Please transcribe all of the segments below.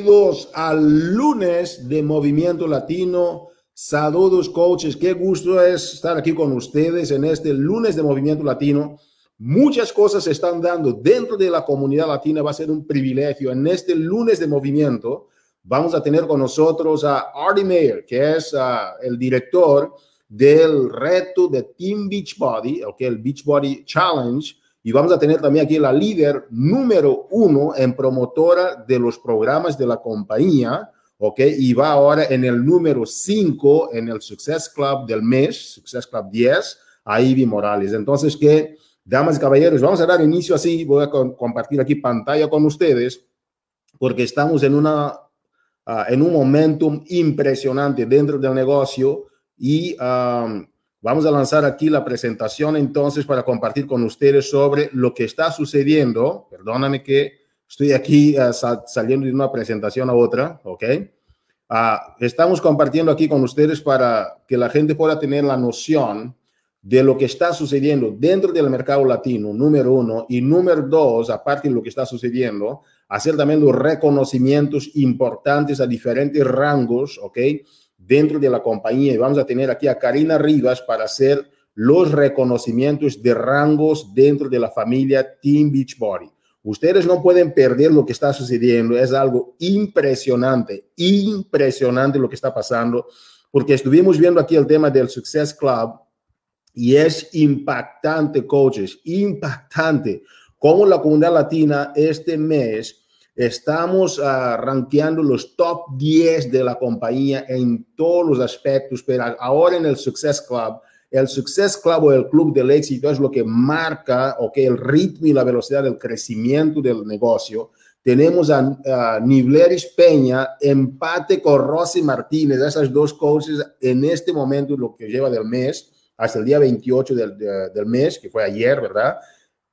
Bienvenidos al lunes de Movimiento Latino. Saludos, coaches. Qué gusto es estar aquí con ustedes en este lunes de Movimiento Latino. Muchas cosas se están dando dentro de la comunidad latina. Va a ser un privilegio. En este lunes de movimiento vamos a tener con nosotros a Artie Mayer, que es uh, el director del reto de Team Beachbody, okay, el Beachbody Challenge y vamos a tener también aquí la líder número uno en promotora de los programas de la compañía, ¿ok? Y va ahora en el número cinco en el Success Club del mes, Success Club 10, a Ivy Morales. Entonces, que, damas y caballeros, vamos a dar inicio así, voy a compartir aquí pantalla con ustedes, porque estamos en, una, uh, en un momentum impresionante dentro del negocio y... Um, Vamos a lanzar aquí la presentación entonces para compartir con ustedes sobre lo que está sucediendo. Perdóname que estoy aquí uh, saliendo de una presentación a otra, ¿ok? Uh, estamos compartiendo aquí con ustedes para que la gente pueda tener la noción de lo que está sucediendo dentro del mercado latino, número uno, y número dos, aparte de lo que está sucediendo, hacer también los reconocimientos importantes a diferentes rangos, ¿ok? Dentro de la compañía y vamos a tener aquí a Karina Rivas para hacer los reconocimientos de rangos dentro de la familia Team Beachbody. Ustedes no pueden perder lo que está sucediendo, es algo impresionante, impresionante lo que está pasando, porque estuvimos viendo aquí el tema del Success Club y es impactante, coaches, impactante cómo la comunidad latina este mes Estamos uh, los top 10 de la compañía en todos los aspectos, pero ahora en el Success Club, el Success Club o el Club del Éxito es lo que marca okay, el ritmo y la velocidad del crecimiento del negocio. Tenemos a, a Nivleris Peña, empate con Rosy Martínez, esas dos coaches en este momento, lo que lleva del mes, hasta el día 28 del, de, del mes, que fue ayer, ¿verdad?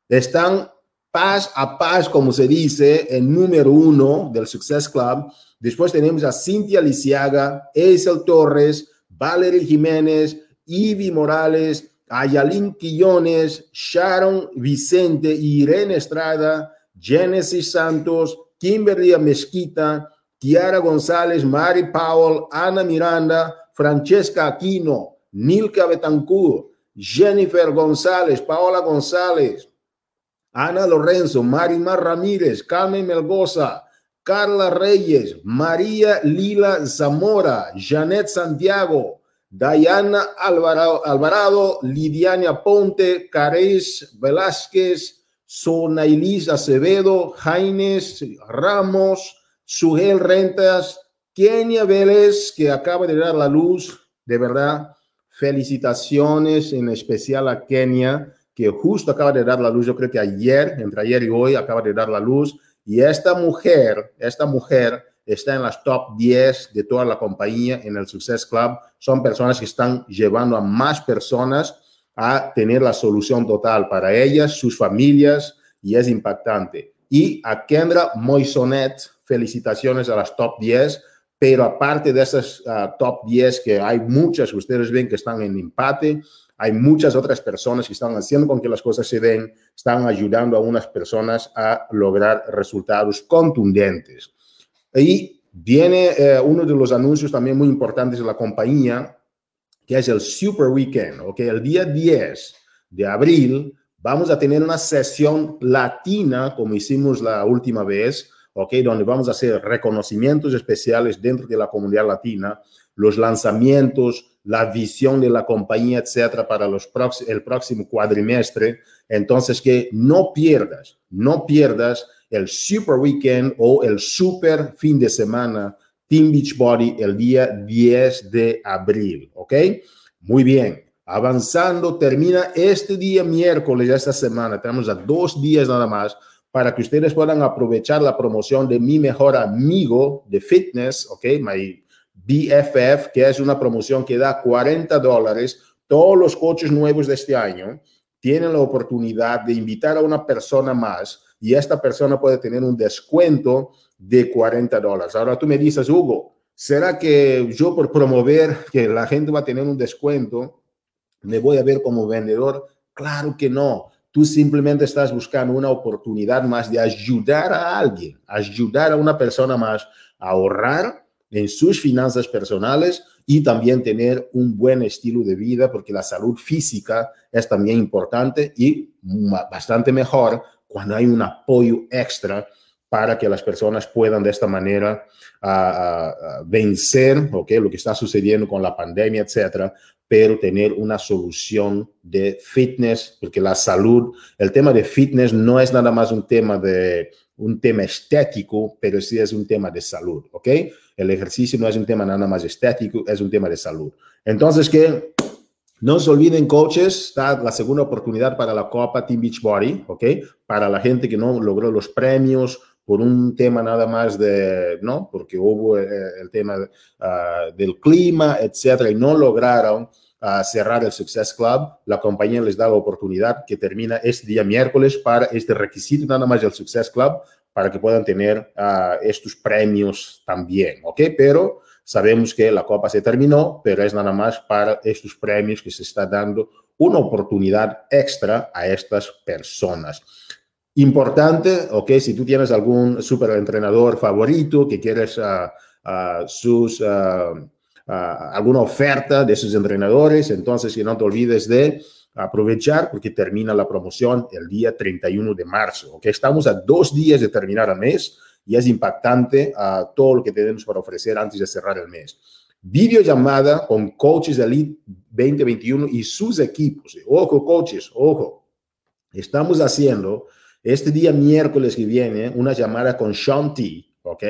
Están paz a paz, como se dice, el número uno del Success Club. Después tenemos a Cintia Lisiaga, Eisel Torres, Valerie Jiménez, Ivy Morales, Ayalín Quillones, Sharon Vicente, Irene Estrada, Genesis Santos, Kimberly Mezquita, Tiara González, Mari Powell, Ana Miranda, Francesca Aquino, Nilka Betancourt, Jennifer González, Paola González, Ana Lorenzo, Marimar Ramírez, Carmen Melgoza, Carla Reyes, María Lila Zamora, Janet Santiago, Diana Alvarado, Alvarado Lidiania Ponte, Cares Velázquez, Sonailis Acevedo, Jaines Ramos, Sugel Rentas, Kenia Vélez, que acaba de dar la luz, de verdad, felicitaciones en especial a Kenia que justo acaba de dar la luz, yo creo que ayer, entre ayer y hoy, acaba de dar la luz. Y esta mujer, esta mujer está en las top 10 de toda la compañía en el Success Club. Son personas que están llevando a más personas a tener la solución total para ellas, sus familias, y es impactante. Y a Kendra Moisonet, felicitaciones a las top 10, pero aparte de esas uh, top 10, que hay muchas que ustedes ven que están en empate, hay muchas otras personas que están haciendo con que las cosas se den, están ayudando a unas personas a lograr resultados contundentes. Y viene eh, uno de los anuncios también muy importantes de la compañía, que es el Super Weekend, ¿ok? El día 10 de abril vamos a tener una sesión latina, como hicimos la última vez, ¿ok? Donde vamos a hacer reconocimientos especiales dentro de la comunidad latina, los lanzamientos, la visión de la compañía, etcétera, para los el próximo cuadrimestre. Entonces, que no pierdas, no pierdas el Super Weekend o el Super Fin de Semana Team Beachbody el día 10 de abril, ¿ok? Muy bien. Avanzando, termina este día miércoles, esta semana. Tenemos a dos días nada más para que ustedes puedan aprovechar la promoción de mi mejor amigo de fitness, ¿ok? My BFF, que es una promoción que da 40 dólares. Todos los coches nuevos de este año tienen la oportunidad de invitar a una persona más y esta persona puede tener un descuento de 40 dólares. Ahora tú me dices, Hugo, ¿será que yo por promover que la gente va a tener un descuento, me voy a ver como vendedor? Claro que no tú simplemente estás buscando una oportunidad más de ayudar a alguien, ayudar a una persona más a ahorrar en sus finanzas personales y también tener un buen estilo de vida, porque la salud física es también importante y bastante mejor cuando hay un apoyo extra para que las personas puedan de esta manera vencer okay, lo que está sucediendo con la pandemia, etcétera, pero tener una solución de fitness, porque la salud, el tema de fitness no es nada más un tema de un tema estético, pero sí es un tema de salud, ¿ok? El ejercicio no es un tema nada más estético, es un tema de salud. Entonces, que no se olviden, coaches, está la segunda oportunidad para la Copa Team Beach Body, ¿ok? Para la gente que no logró los premios por un tema nada más de, ¿no? Porque hubo eh, el tema ah, del clima, etcétera, y no lograron ah, cerrar el Success Club, la compañía les da la oportunidad que termina este día miércoles para este requisito nada más del Success Club para que puedan tener ah, estos premios también, ¿ok? Pero sabemos que la copa se terminó, pero es nada más para estos premios que se está dando una oportunidad extra a estas personas. Importante, ok, si tú tienes algún super entrenador favorito que quieres uh, uh, sus, alguna oferta de sus entrenadores, entonces que no te olvides de aprovechar porque termina la promoción el día 31 de marzo. Ok, estamos a dos días de terminar el mes y es impactante todo lo que tenemos para ofrecer antes de cerrar el mes. Videollamada con coaches de Elite 2021 y sus equipos. Ojo, coaches, ojo. Estamos haciendo este día miércoles que viene una llamada con Sean T, ¿ok?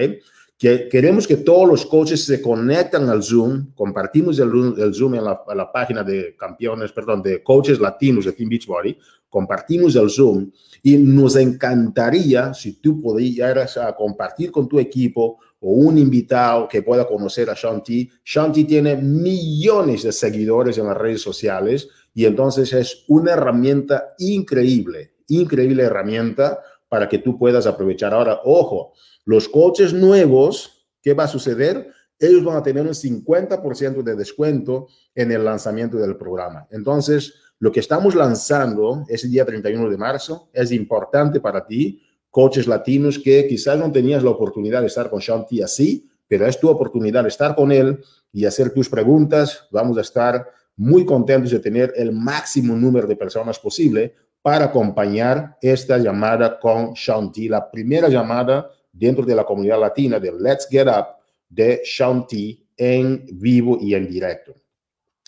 Que queremos que todos los coaches se conecten al Zoom, compartimos el, Zoom en la, página de campeones, perdón, de coaches latinos de Team Beachbody, compartimos el Zoom y nos encantaría si tú pudieras compartir con tu equipo o un invitado que pueda conocer a Shanti. Shanti tiene millones de seguidores en las redes sociales y entonces es una herramienta increíble increíble herramienta para que tú puedas aprovechar. Ahora, ojo, los coches nuevos, ¿qué va a suceder? Ellos van a tener un 50% de descuento en el lanzamiento del programa. Entonces, lo que estamos lanzando ese día 31 de marzo es importante para ti, coches latinos que quizás no tenías la oportunidad de estar con Shanti así, pero es tu oportunidad de estar con él y hacer tus preguntas. Vamos a estar muy contentos de tener el máximo número de personas posible para acompañar esta llamada con Shanti, la primera llamada dentro de la comunidad latina de Let's Get Up de Shanti en vivo y en directo.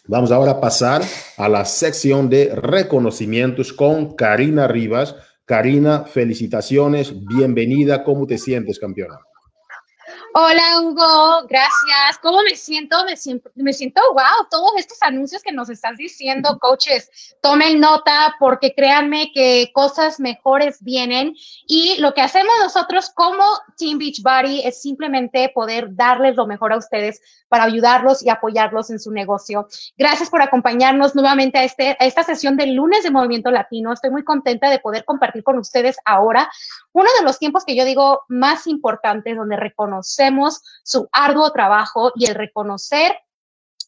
Vamos ahora a pasar a la sección de reconocimientos con Karina Rivas. Karina, felicitaciones, bienvenida. ¿Cómo te sientes, campeona? Hola Hugo, gracias. ¿Cómo me siento? Me siento, me siento wow, todos estos anuncios que nos estás diciendo, coaches, tomen nota porque créanme que cosas mejores vienen y lo que hacemos nosotros como Team Beachbody es simplemente poder darles lo mejor a ustedes para ayudarlos y apoyarlos en su negocio. Gracias por acompañarnos nuevamente a, este, a esta sesión del lunes de Movimiento Latino. Estoy muy contenta de poder compartir con ustedes ahora uno de los tiempos que yo digo más importantes donde reconocemos su arduo trabajo y el reconocer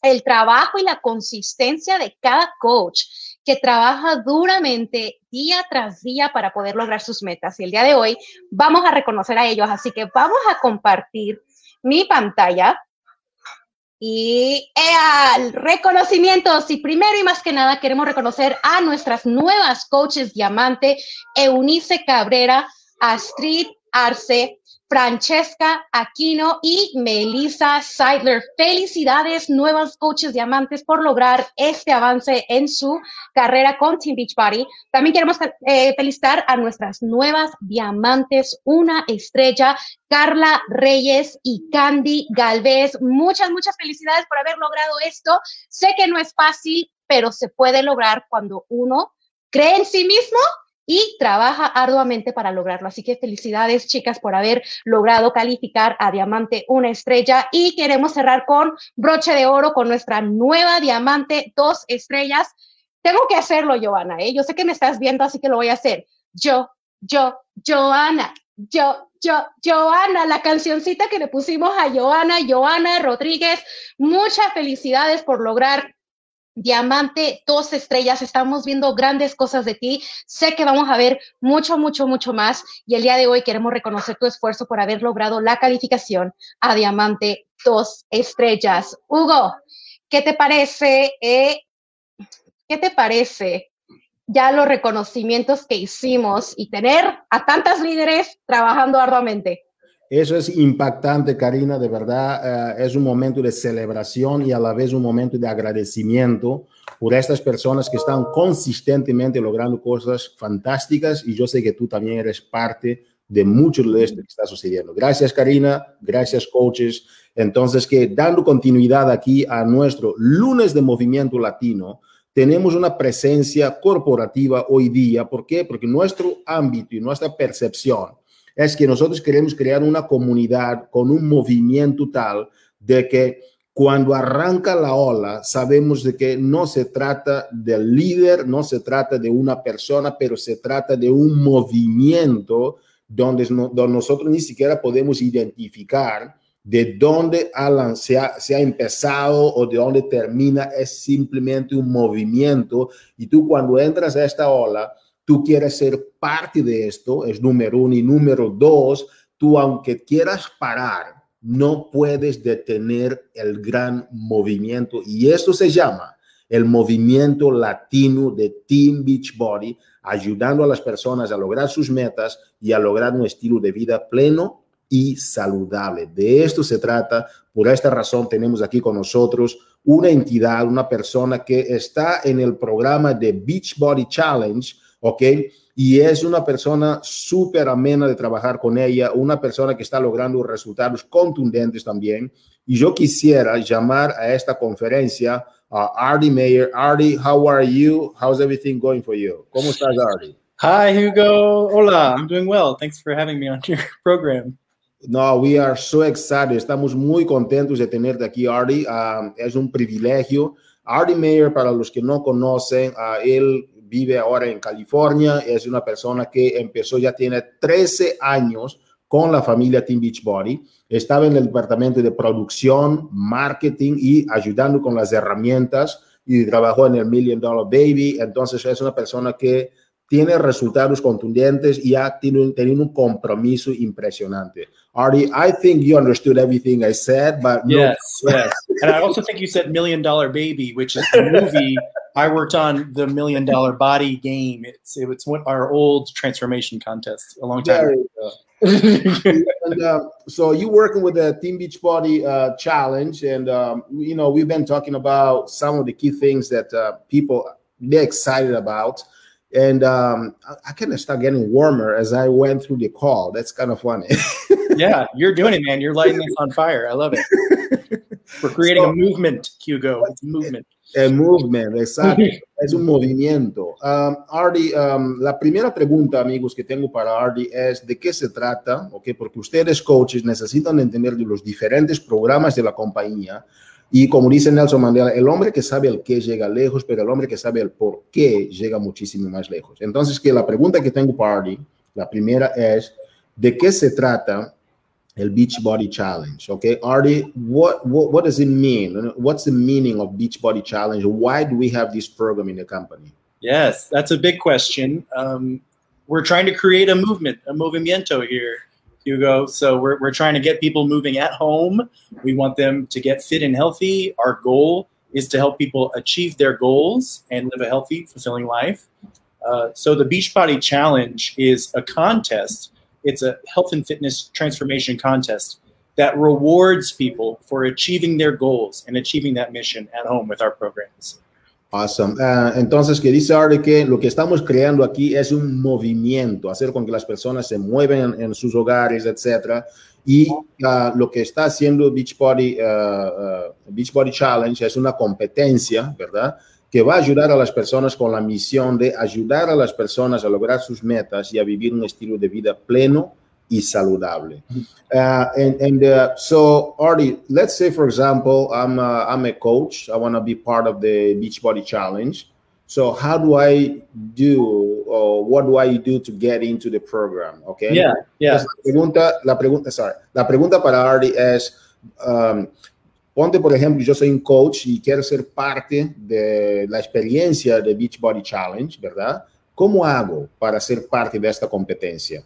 el trabajo y la consistencia de cada coach que trabaja duramente día tras día para poder lograr sus metas. Y el día de hoy vamos a reconocer a ellos, así que vamos a compartir mi pantalla y al reconocimientos. Y primero y más que nada queremos reconocer a nuestras nuevas coaches diamante, Eunice Cabrera, Astrid Arce, Francesca Aquino y Melissa Seidler. Felicidades, nuevas coaches diamantes, por lograr este avance en su carrera con Team Beachbody. También queremos eh, felicitar a nuestras nuevas diamantes, una estrella, Carla Reyes y Candy Galvez. Muchas, muchas felicidades por haber logrado esto. Sé que no es fácil, pero se puede lograr cuando uno cree en sí mismo y trabaja arduamente para lograrlo. Así que felicidades, chicas, por haber logrado calificar a Diamante una estrella. Y queremos cerrar con broche de oro con nuestra nueva Diamante dos estrellas. Tengo que hacerlo, Joana, ¿eh? Yo sé que me estás viendo, así que lo voy a hacer. Yo, yo, Joana, yo, yo, Joana, la cancioncita que le pusimos a Joana, Joana Rodríguez. Muchas felicidades por lograr diamante, dos estrellas, estamos viendo grandes cosas de ti. Sé que vamos a ver mucho, mucho, mucho más. Y el día de hoy queremos reconocer tu esfuerzo por haber logrado la calificación a diamante, dos estrellas. Hugo, ¿qué te parece? Eh, ¿Qué te parece ya los reconocimientos que hicimos y tener a tantas líderes trabajando arduamente? Eso es impactante, Karina, de verdad. Eh, es un momento de celebración y a la vez un momento de agradecimiento por estas personas que están consistentemente logrando cosas fantásticas y yo sé que tú también eres parte de mucho de esto que está sucediendo. Gracias, Karina. Gracias, coaches. Entonces, que dando continuidad aquí a nuestro lunes de movimiento latino, tenemos una presencia corporativa hoy día. ¿Por qué? Porque nuestro ámbito y nuestra percepción es que nosotros queremos crear una comunidad con un movimiento tal de que cuando arranca la ola, sabemos de que no se trata del líder, no se trata de una persona, pero se trata de un movimiento donde, nosotros ni siquiera podemos identificar de dónde Alan se se ha, empezado o de dónde termina, es simplemente un movimiento. Y tú cuando entras a esta ola, tú quieres ser parte de esto, es número uno. Y número dos, tú aunque quieras parar, no puedes detener el gran movimiento. Y esto se llama el movimiento latino de Team Beachbody, ayudando a las personas a lograr sus metas y a lograr un estilo de vida pleno y saludable. De esto se trata. Por esta razón tenemos aquí con nosotros una entidad, una persona que está en el programa de Beachbody Challenge, ¿ok? Y es una persona súper amena de trabajar con ella, una persona que está logrando resultados contundentes también. Y yo quisiera llamar a esta conferencia a Artie Mayer. Artie, how are you? How's everything going for you? ¿Cómo estás, Artie? Hi, Hugo. Hola, I'm doing well. Thanks for having me on your program. No, we are so excited. Estamos muy contentos de tenerte aquí, Artie. Um, es un privilegio. Artie Mayer, para los que no conocen, uh, él vive ahora en California, es una persona que empezó, ya tiene 13 años con la familia Team Beachbody. Estaba en el departamento de producción, marketing y ayudando con las herramientas y trabajó en el Million Dollar Baby. Entonces es una persona que tiene resultados contundentes y ha tenido, tenido un compromiso impresionante. Artie, I think you understood everything I said, but yes, no. yes, and I also think you said Million Dollar Baby, which is the movie I worked on the Million Dollar Body game. It's it's one, our old transformation contest a long time ago. and, uh, so you working with the Team Beachbody uh, challenge, and um, you know we've been talking about some of the key things that uh, people they're excited about and um, I, kind of start getting warmer as I went through the call. That's kind of funny. yeah, you're doing it, man. You're lighting this on fire. I love it. We're creating so, a movement, Hugo. It's a movement. A movement, exacto. es un movimiento. Um, Ardi, um, la primera pregunta, amigos, que tengo para Ardi es de qué se trata, ¿ok? Porque ustedes, coaches, necesitan entender de los diferentes programas de la compañía y como dice Nelson Mandela, el hombre que sabe el qué llega lejos, pero el hombre que sabe el por qué llega muchísimo más lejos. Entonces, que la pregunta que tengo para Artie, la primera es, ¿de qué se trata el Beachbody Challenge? Okay, Artie, what, what, what does it mean? What's the meaning of Beachbody Challenge? Why do we have this program in the company? Yes, that's a big question. Um, we're trying to create a movement, a movimiento here. Hugo. So we're, we're trying to get people moving at home. We want them to get fit and healthy. Our goal is to help people achieve their goals and live a healthy, fulfilling life. Uh, so the Beachbody Challenge is a contest. It's a health and fitness transformation contest that rewards people for achieving their goals and achieving that mission at home with our programs. Awesome. Uh, entonces, que dice Arde que lo que estamos creando aquí es un movimiento, hacer con que las personas se mueven en, sus hogares, etcétera. Y uh, lo que está haciendo Beachbody, uh, Beachbody Challenge es una competencia, ¿verdad? Que va a ayudar a las personas con la misión de ayudar a las personas a lograr sus metas y a vivir un estilo de vida pleno y saludable. Uh, and and uh, so, Artie, let's say, for example, I'm a, I'm a coach. I want to be part of the Beachbody Challenge. So, how do I do, or what do I do to get into the program? Okay. Yeah. Yeah. la pregunta, la pregunta, sorry, la pregunta para Artie es, um, ponte, por ejemplo, yo soy un coach y quiero ser parte de la experiencia de Beachbody Challenge, ¿verdad? ¿Cómo hago para ser parte de esta competencia?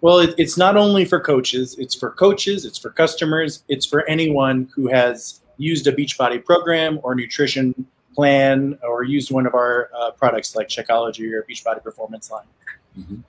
Yeah. Well, it, it's not only for coaches, it's for coaches, it's for customers, it's for anyone who has used a Beachbody program or nutrition plan or used one of our uh, products like Checkology or Beachbody Performance Line. Mm -hmm.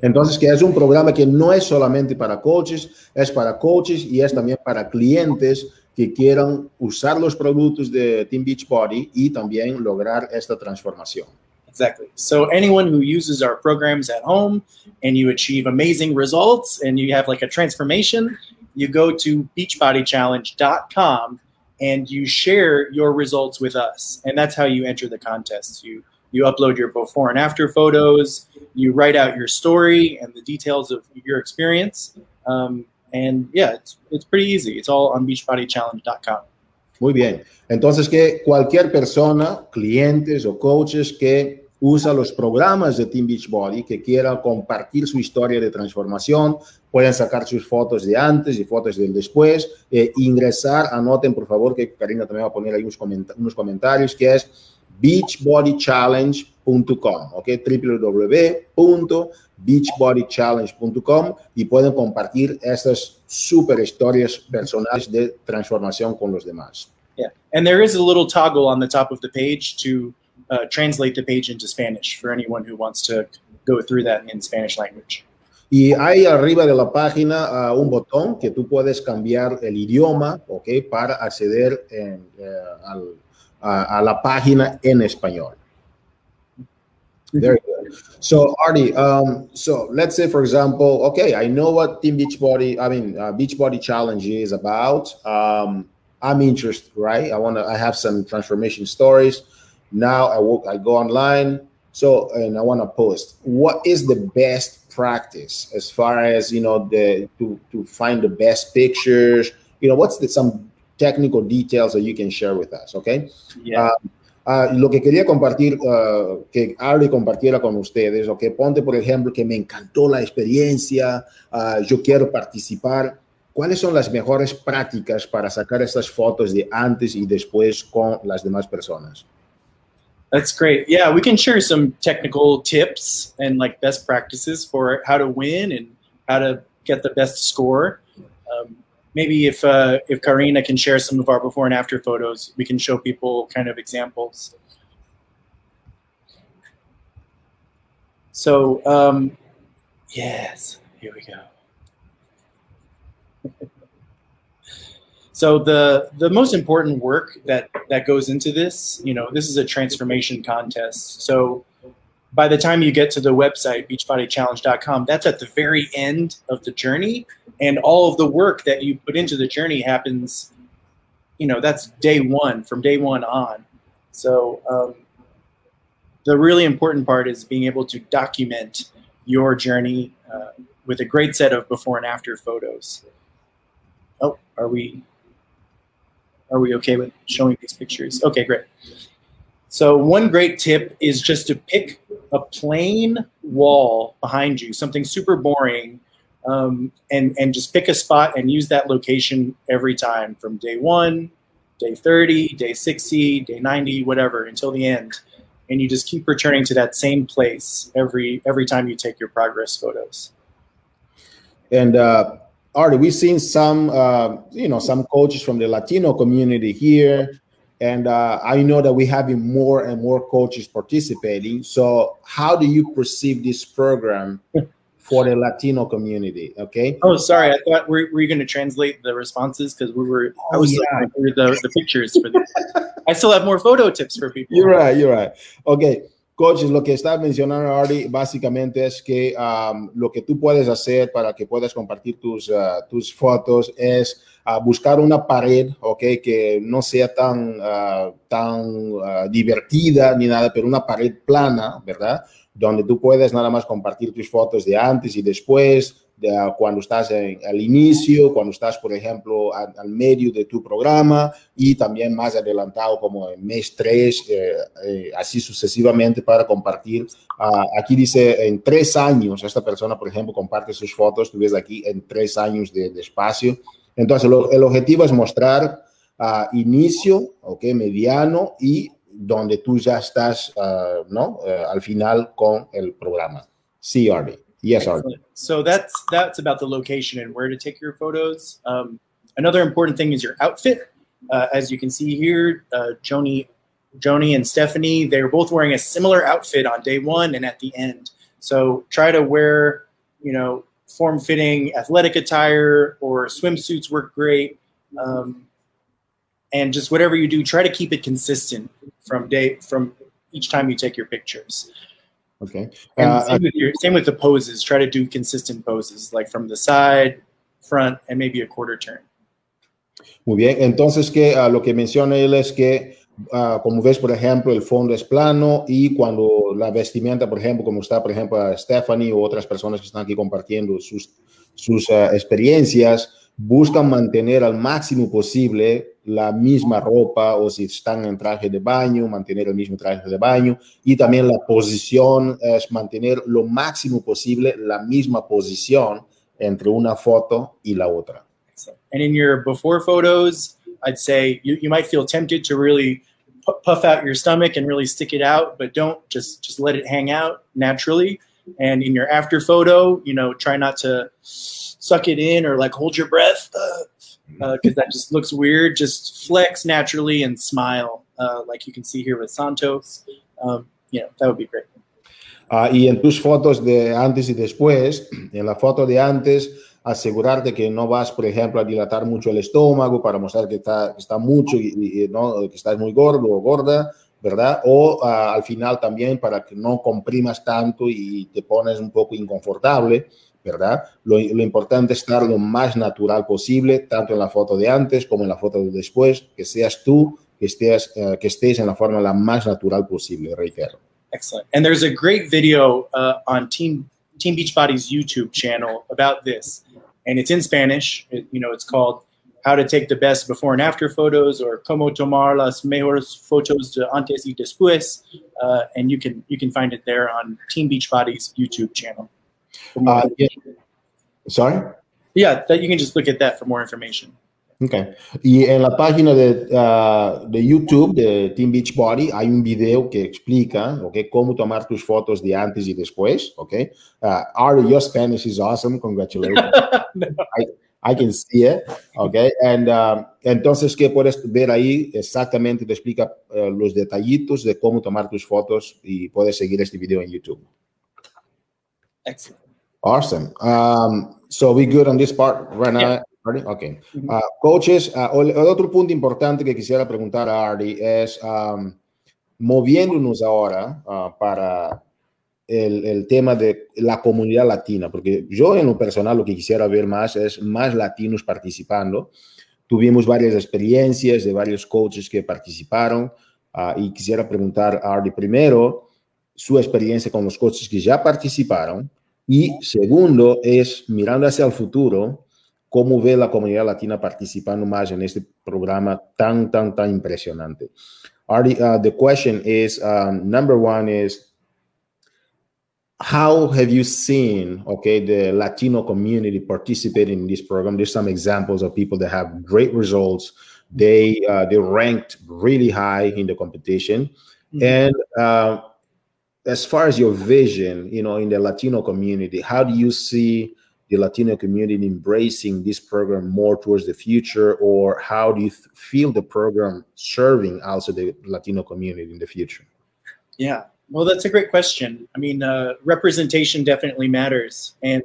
Entonces, que es un programa que no es solamente para coaches, es para coaches y es también para clientes que quieran usar los productos de Team Beachbody y también lograr esta transformación. Exactly. So anyone who uses our programs at home and you achieve amazing results and you have like a transformation, you go to beachbodychallenge.com and you share your results with us. And that's how you enter the contest. You you upload your before and after photos, you write out your story and the details of your experience. Um, and yeah, it's, it's pretty easy. It's all on beachbodychallenge.com. Muy bien. Entonces, que cualquier persona, clientes o coaches que usa los programas de Team Beachbody, que quiera compartir su historia de transformación, pueden sacar sus fotos de antes y fotos del después, eh, ingresar, anoten por favor, que Karina también va a poner ahí unos, coment unos comentarios, que es beachbodychallenge.com, ok, www.beachbodychallenge.com y pueden compartir estas super historias personales de transformación con los demás. Yeah, and there is a little toggle on the top of the page to uh, translate the page into Spanish for anyone who wants to go through that in Spanish language. Y hay arriba de la página uh, un botón que tú puedes cambiar el idioma, ¿ok? Para acceder en, uh, al, a, a la página en español. Very good. So, Artie, um, so let's say, for example, okay, I know what Team Beachbody, I mean, uh, Beachbody Challenge is about. Um, I'm interested, right? I want to, I have some transformation stories. Now I work, I go online. So, and I want to post. What is the best practice as far as, you know, the, to, to find the best pictures? You know, what's the, some technical details that you can share with us, okay? Yeah. Uh, uh, lo que quería compartir, uh, que Ari compartiera con ustedes, o que ponte, por ejemplo, que me encantó la experiencia, uh, yo quiero participar. ¿Cuáles son las mejores prácticas para sacar estas fotos de antes y después con las demás personas? That's great. Yeah, we can share some technical tips and like best practices for how to win and how to get the best score. Um, maybe if uh, if Karina can share some of our before and after photos, we can show people kind of examples. So um, yes, here we go. so the the most important work that that goes into this, you know, this is a transformation contest. So by the time you get to the website beachbodychallenge.com that's at the very end of the journey. And all of the work that you put into the journey happens you know that's day one from day one on. So um, the really important part is being able to document your journey uh, with a great set of before and after photos. Oh are we are we okay with showing these pictures okay great so one great tip is just to pick a plain wall behind you, something super boring, um, and and just pick a spot and use that location every time from day one, day 30, day 60, day 90, whatever, until the end. And you just keep returning to that same place every every time you take your progress photos. And uh, Artie, we've seen some, uh, you know, some coaches from the Latino community here and uh, I know that we're having more and more coaches participating. So, how do you perceive this program for the Latino community? Okay. Oh, sorry. I thought we were, going to translate the responses because we were. I was yeah. looking through the, the pictures for this. I still have more photo tips for people. You're right. You're right. Okay. Coaches, lo que está mencionando Ari básicamente es que um, lo que tú puedes hacer para que puedas compartir tus, uh, tus fotos es uh, buscar una pared, ¿ok? Que no sea tan, uh, tan divertida ni nada, pero una pared plana, ¿verdad? Donde tú puedes nada más compartir tus fotos de antes y después, de, cuando estás en, al inicio, cuando estás, por ejemplo, al, al, medio de tu programa y también más adelantado como en mes 3, eh, eh, así sucesivamente para compartir. Uh, aquí dice en tres años, esta persona, por ejemplo, comparte sus fotos, tú ves aquí en tres años de, de espacio. Entonces, lo, el objetivo es mostrar uh, inicio, ok, mediano y donde tú ya estás, uh, ¿no? Uh, al final con el programa. Artie. Yes, Artie. So that's that's about the location and where to take your photos. Um, another important thing is your outfit. Uh, as you can see here, uh, Joni, Joni and Stephanie, they're both wearing a similar outfit on day one and at the end. So try to wear, you know, form-fitting athletic attire or swimsuits work great. Um, and just whatever you do, try to keep it consistent from day from each time you take your pictures. Okay. And Uh, same, with your, same with the poses. Try to do consistent poses, like from the side, front, and maybe a quarter turn. Muy bien, entonces que ah, lo que menciona él es que, ah, como ves, por ejemplo, el fondo es plano y cuando la vestimenta, por ejemplo, como está, por ejemplo, a Stephanie u otras personas que están aquí compartiendo sus, sus ah, experiencias, buscan mantener al máximo posible la misma ropa o si están en traje de baño, mantener el mismo traje de baño y también la posición es mantener lo máximo posible la misma posición entre una foto y la otra. And in your before photos, I'd say you, you might feel tempted to really pu- puff out your stomach and really stick it out, but don't just just let it hang out naturally. And in your after photo, you know, try not to suck it in or like hold your breath because that just looks weird. Just flex naturally and smile, uh, like you can see here with Santos. Um, you know, that would be great. Ah, y en tus fotos de antes y después, en la foto de antes, asegurarte que no vas, por ejemplo, a dilatar mucho el estómago para mostrar que está, que está mucho y, y, ¿no? que estás muy gordo o gorda, ¿verdad? O ah, al final también para que no comprimas tanto y te pones un poco inconfortable, ¿verdad? Lo, lo importante es estar lo más natural posible, tanto en la foto de antes como en la foto de después, que seas tú, que estés, eh, que estés en la forma la más natural posible, reitero. Excellent. And there's a great video uh, on Team Team Beachbody's YouTube channel about this, and it's in Spanish. It, you know, it's called "How to Take the Best Before and After Photos" or "Cómo tomar las mejores fotos de antes y después," uh, and you can you can find it there on Team Beachbody's YouTube channel. Ah, yeah. Sorry? yeah, that you can just look at that for more information. Okay. Y en la página de, ah, de YouTube de Team Beachbody hay un video que explica okay, cómo tomar tus fotos de antes y después. Okay. Uh, Ari, your Spanish is awesome. Congratulations. I, I can see it. Okay. And, um, entonces, que puedes ver ahí exactamente, te explica uh, los detallitos de cómo tomar tus fotos y puedes seguir este video en YouTube. Excellent. Awesome. Um, so we good on this part right now? Yeah. Artie? Okay. Uh, coaches, uh, el, otro punto importante que quisiera preguntar a Artie es, um, moviéndonos ahora uh, para el, el, tema de la comunidad latina, porque yo en lo personal lo que quisiera ver más es más latinos participando. Tuvimos varias experiencias de varios coaches que participaron uh, y quisiera preguntar a Artie primero su experiencia con los coaches que ya participaron y segundo es mirando hacia el futuro, cómo ve la comunidad latina participando más en este programa tan, tan, tan impresionante. Uh, the question is, um, number one is, how have you seen, okay, the Latino community participating in this program? There's some examples of people that have great results. They, uh, they ranked really high in the competition. Mm-hmm. And uh, as far as your vision, you know, in the Latino community, how do you see the Latino community embracing this program more towards the future, or how do you feel the program serving also the Latino community in the future? Yeah, well, that's a great question. I mean, uh, representation definitely matters, and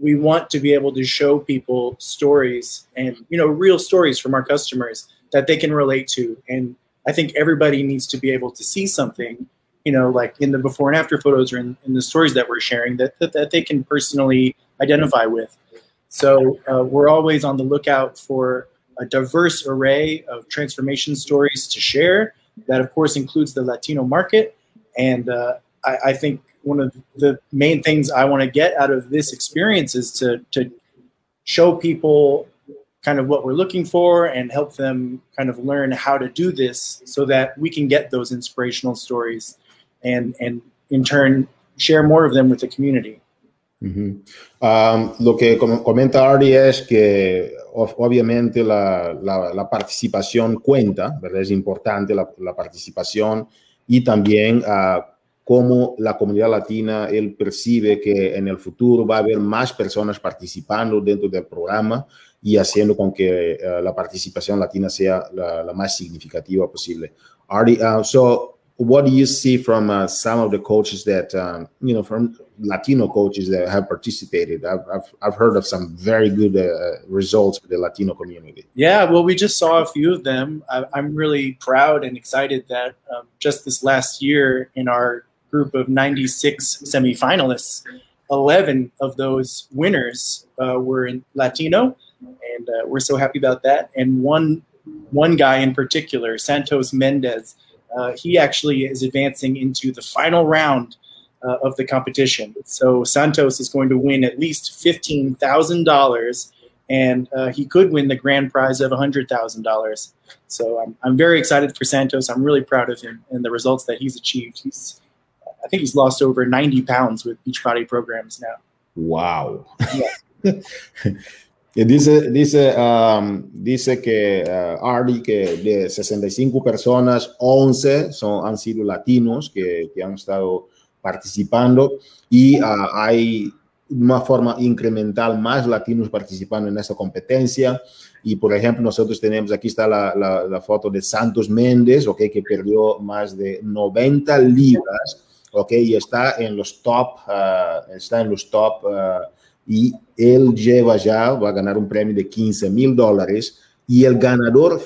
we want to be able to show people stories and you know real stories from our customers that they can relate to. And I think everybody needs to be able to see something you know, like in the before and after photos or in, in the stories that we're sharing that, that, that, they can personally identify with. So uh, we're always on the lookout for a diverse array of transformation stories to share. That, of course, includes the Latino market. And uh, I, I, think one of the main things I want to get out of this experience is to, to show people kind of what we're looking for and help them kind of learn how to do this so that we can get those inspirational stories and and in turn share more of them with the community. Um, lo que comenta Artie es que obviamente la, la, participación cuenta, ¿verdad? Es importante la, la participación y también uh, cómo la comunidad latina, él percibe que en el futuro va a haber más personas participando dentro del programa y haciendo con que uh, la participación latina sea la, la más significativa posible. Artie, uh, so what do you see from uh, some of the coaches that um, you know from Latino coaches that have participated? I've I've, I've heard of some very good uh, results for the Latino community. Yeah, well, we just saw a few of them. I, am really proud and excited that um, just this last year in our group of 96 semifinalists, 11 of those winners uh, were in Latino, and uh, we're so happy about that. And one one guy in particular, Santos Mendez uh, he actually is advancing into the final round uh, of the competition. So Santos is going to win at least fifteen thousand dollars, and uh, he could win the grand prize of hundred thousand dollars. So I'm, I'm very excited for Santos. I'm really proud of him and the results that he's achieved. He's I think he's lost over 90 pounds with Beachbody programs now. Wow. Yeah. Dice, dice, um, dice que uh, que de 65 personas, 11 son, han sido latinos que, que han estado participando y uh, hay una forma incremental más latinos participando en esta competencia. Y, por ejemplo, nosotros tenemos, aquí está la, la, foto de Santos Méndez, okay, que perdió más de 90 libras, okay, y está en los top, uh, está en los top y él lleva ya, va a ganar un premio de 15 mil dólares y el ganador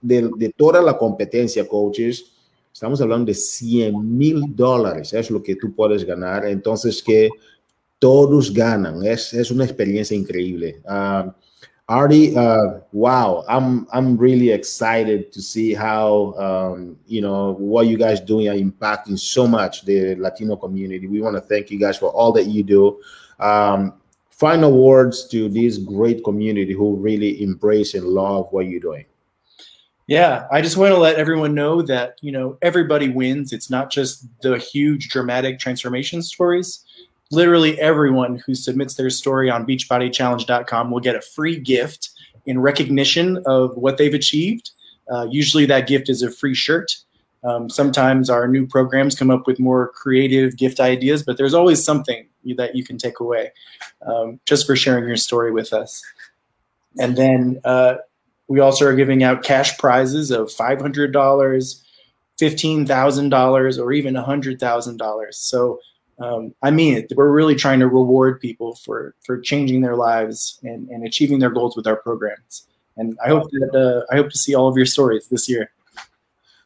de, toda la competencia, coaches, estamos hablando de 100 mil dólares, es lo que tú puedes ganar, entonces que todos ganan, es, es una experiencia increíble. Uh, Artie, uh, wow, I'm I'm really excited to see how um, you know what you guys doing are impacting so much the Latino community. We want to thank you guys for all that you do. Um, final words to this great community who really embrace and love what you're doing? Yeah, I just want to let everyone know that, you know, everybody wins. It's not just the huge dramatic transformation stories. Literally everyone who submits their story on beachbodychallenge.com will get a free gift in recognition of what they've achieved. Uh, usually that gift is a free shirt. Um, sometimes our new programs come up with more creative gift ideas, but there's always something that you can take away um, just for sharing your story with us. And then uh, we also are giving out cash prizes of $500, $15,000, or even $100,000. So um, I mean it. We're really trying to reward people for for changing their lives and, and achieving their goals with our programs. And I hope that uh, I hope to see all of your stories this year.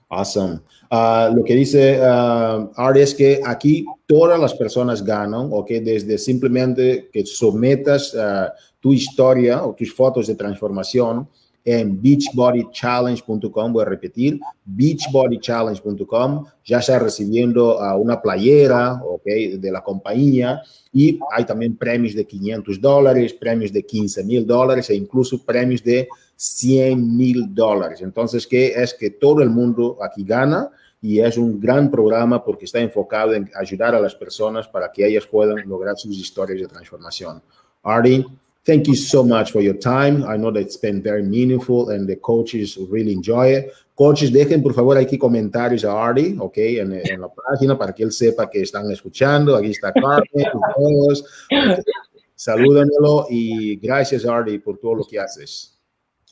Awesome. Uh, lo que dice uh, Art es que aquí todas las personas ganan, ¿ok? Desde simplemente que sometas uh, tu historia o tus fotos de transformación en beachbodychallenge.com, voy a repetir, beachbodychallenge.com, ya está recibiendo una playera, ¿ok? De la compañía y hay también premios de 500 dólares, premios de 15 mil dólares e incluso premios de 100 mil dólares. Entonces, ¿qué es que todo el mundo aquí gana? Y es un gran programa porque está enfocado en ayudar a las personas para que ellas puedan lograr sus historias de transformación. Artie, thank you so much for your time. I know that it's been very meaningful and the coaches really enjoy it. Coaches, dejen por favor aquí comentarios a Artie, ok, en, en la página para que él sepa que están escuchando. Aquí está Carmen, todos. Y gracias, Artie, por todo lo que haces.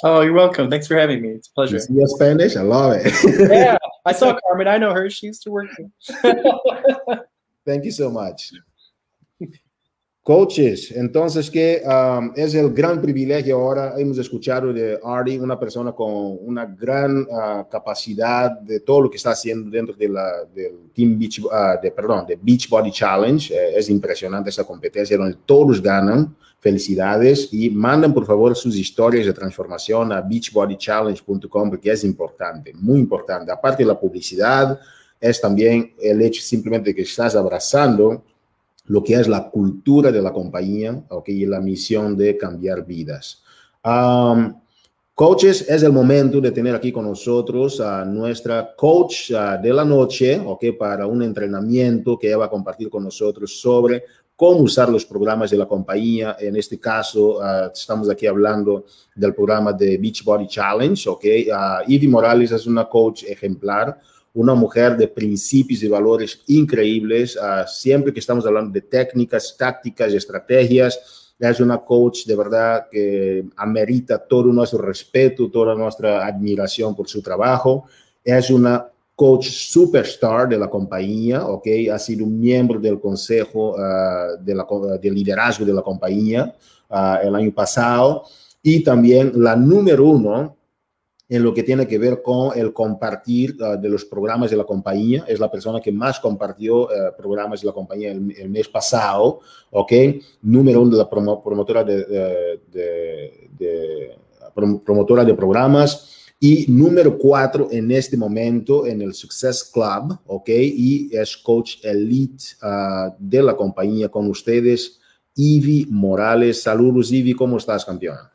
Oh, you're welcome. Thanks for having me. It's a pleasure. You Spanish? I love it. yeah, I saw Carmen. I know her. She used to work here. Thank you so much. Coaches, entonces que um, es el gran privilegio ahora, hemos escuchado de Artie, una persona con una gran uh, capacidad de todo lo que está haciendo dentro de la, del Team Beach, uh, de, perdón, de Beachbody Challenge. Eh, es impresionante esa competencia donde todos ganan. Felicidades y manden por favor sus historias de transformación a beachbodychallenge.com porque es importante, muy importante. Aparte de la publicidad, es también el hecho simplemente que estás abrazando lo que es la cultura de la compañía okay, y la misión de cambiar vidas. Um, coaches, es el momento de tener aquí con nosotros a nuestra coach uh, de la noche, okay, para un entrenamiento que ella va a compartir con nosotros sobre cómo usar los programas de la compañía. En este caso, uh, estamos aquí hablando del programa de Beachbody Challenge, ¿ok? Uh, Ivy Morales es una coach ejemplar, una mujer de principios y valores increíbles. Uh, siempre que estamos hablando de técnicas, tácticas y estrategias, es una coach de verdad que amerita todo nuestro respeto, toda nuestra admiración por su trabajo. Es una coach superstar de la compañía, ¿ok? Ha sido miembro del consejo uh, de, liderazgo de la compañía uh, el año pasado y también la número uno en lo que tiene que ver con el compartir de los programas de la compañía. Es la persona que más compartió programas de la compañía el, mes pasado, ¿ok? Número uno de la promo, promotora de, de, de promotora de programas y número cuatro en este momento en el Success Club, ¿ok? Y es coach elite uh, de la compañía con ustedes, Ivy Morales. Saludos, Ivy, ¿cómo estás, campeona?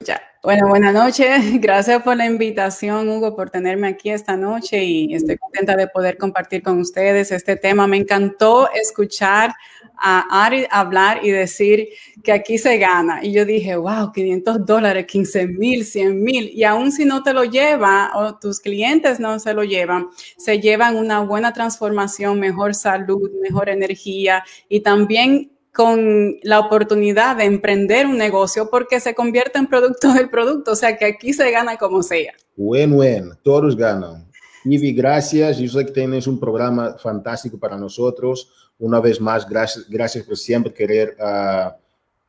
Ya. Bueno, buenas noches. Gracias por la invitación, Hugo, por tenerme aquí esta noche y estoy contenta de poder compartir con ustedes este tema. Me encantó escuchar a Ari hablar y decir que aquí se gana. Y yo dije, wow, 500 dólares, 15 mil, 100 mil. Y aún si no te lo lleva o tus clientes no se lo llevan, se llevan una buena transformación, mejor salud, mejor energía y también con la oportunidad de emprender un negocio porque se convierte en producto del producto. O sea que aquí se gana como sea. Buen, todos ganan. Ivy, gracias. Yo sé que tienes un programa fantástico para nosotros una vez más, gracias, gracias por siempre querer uh,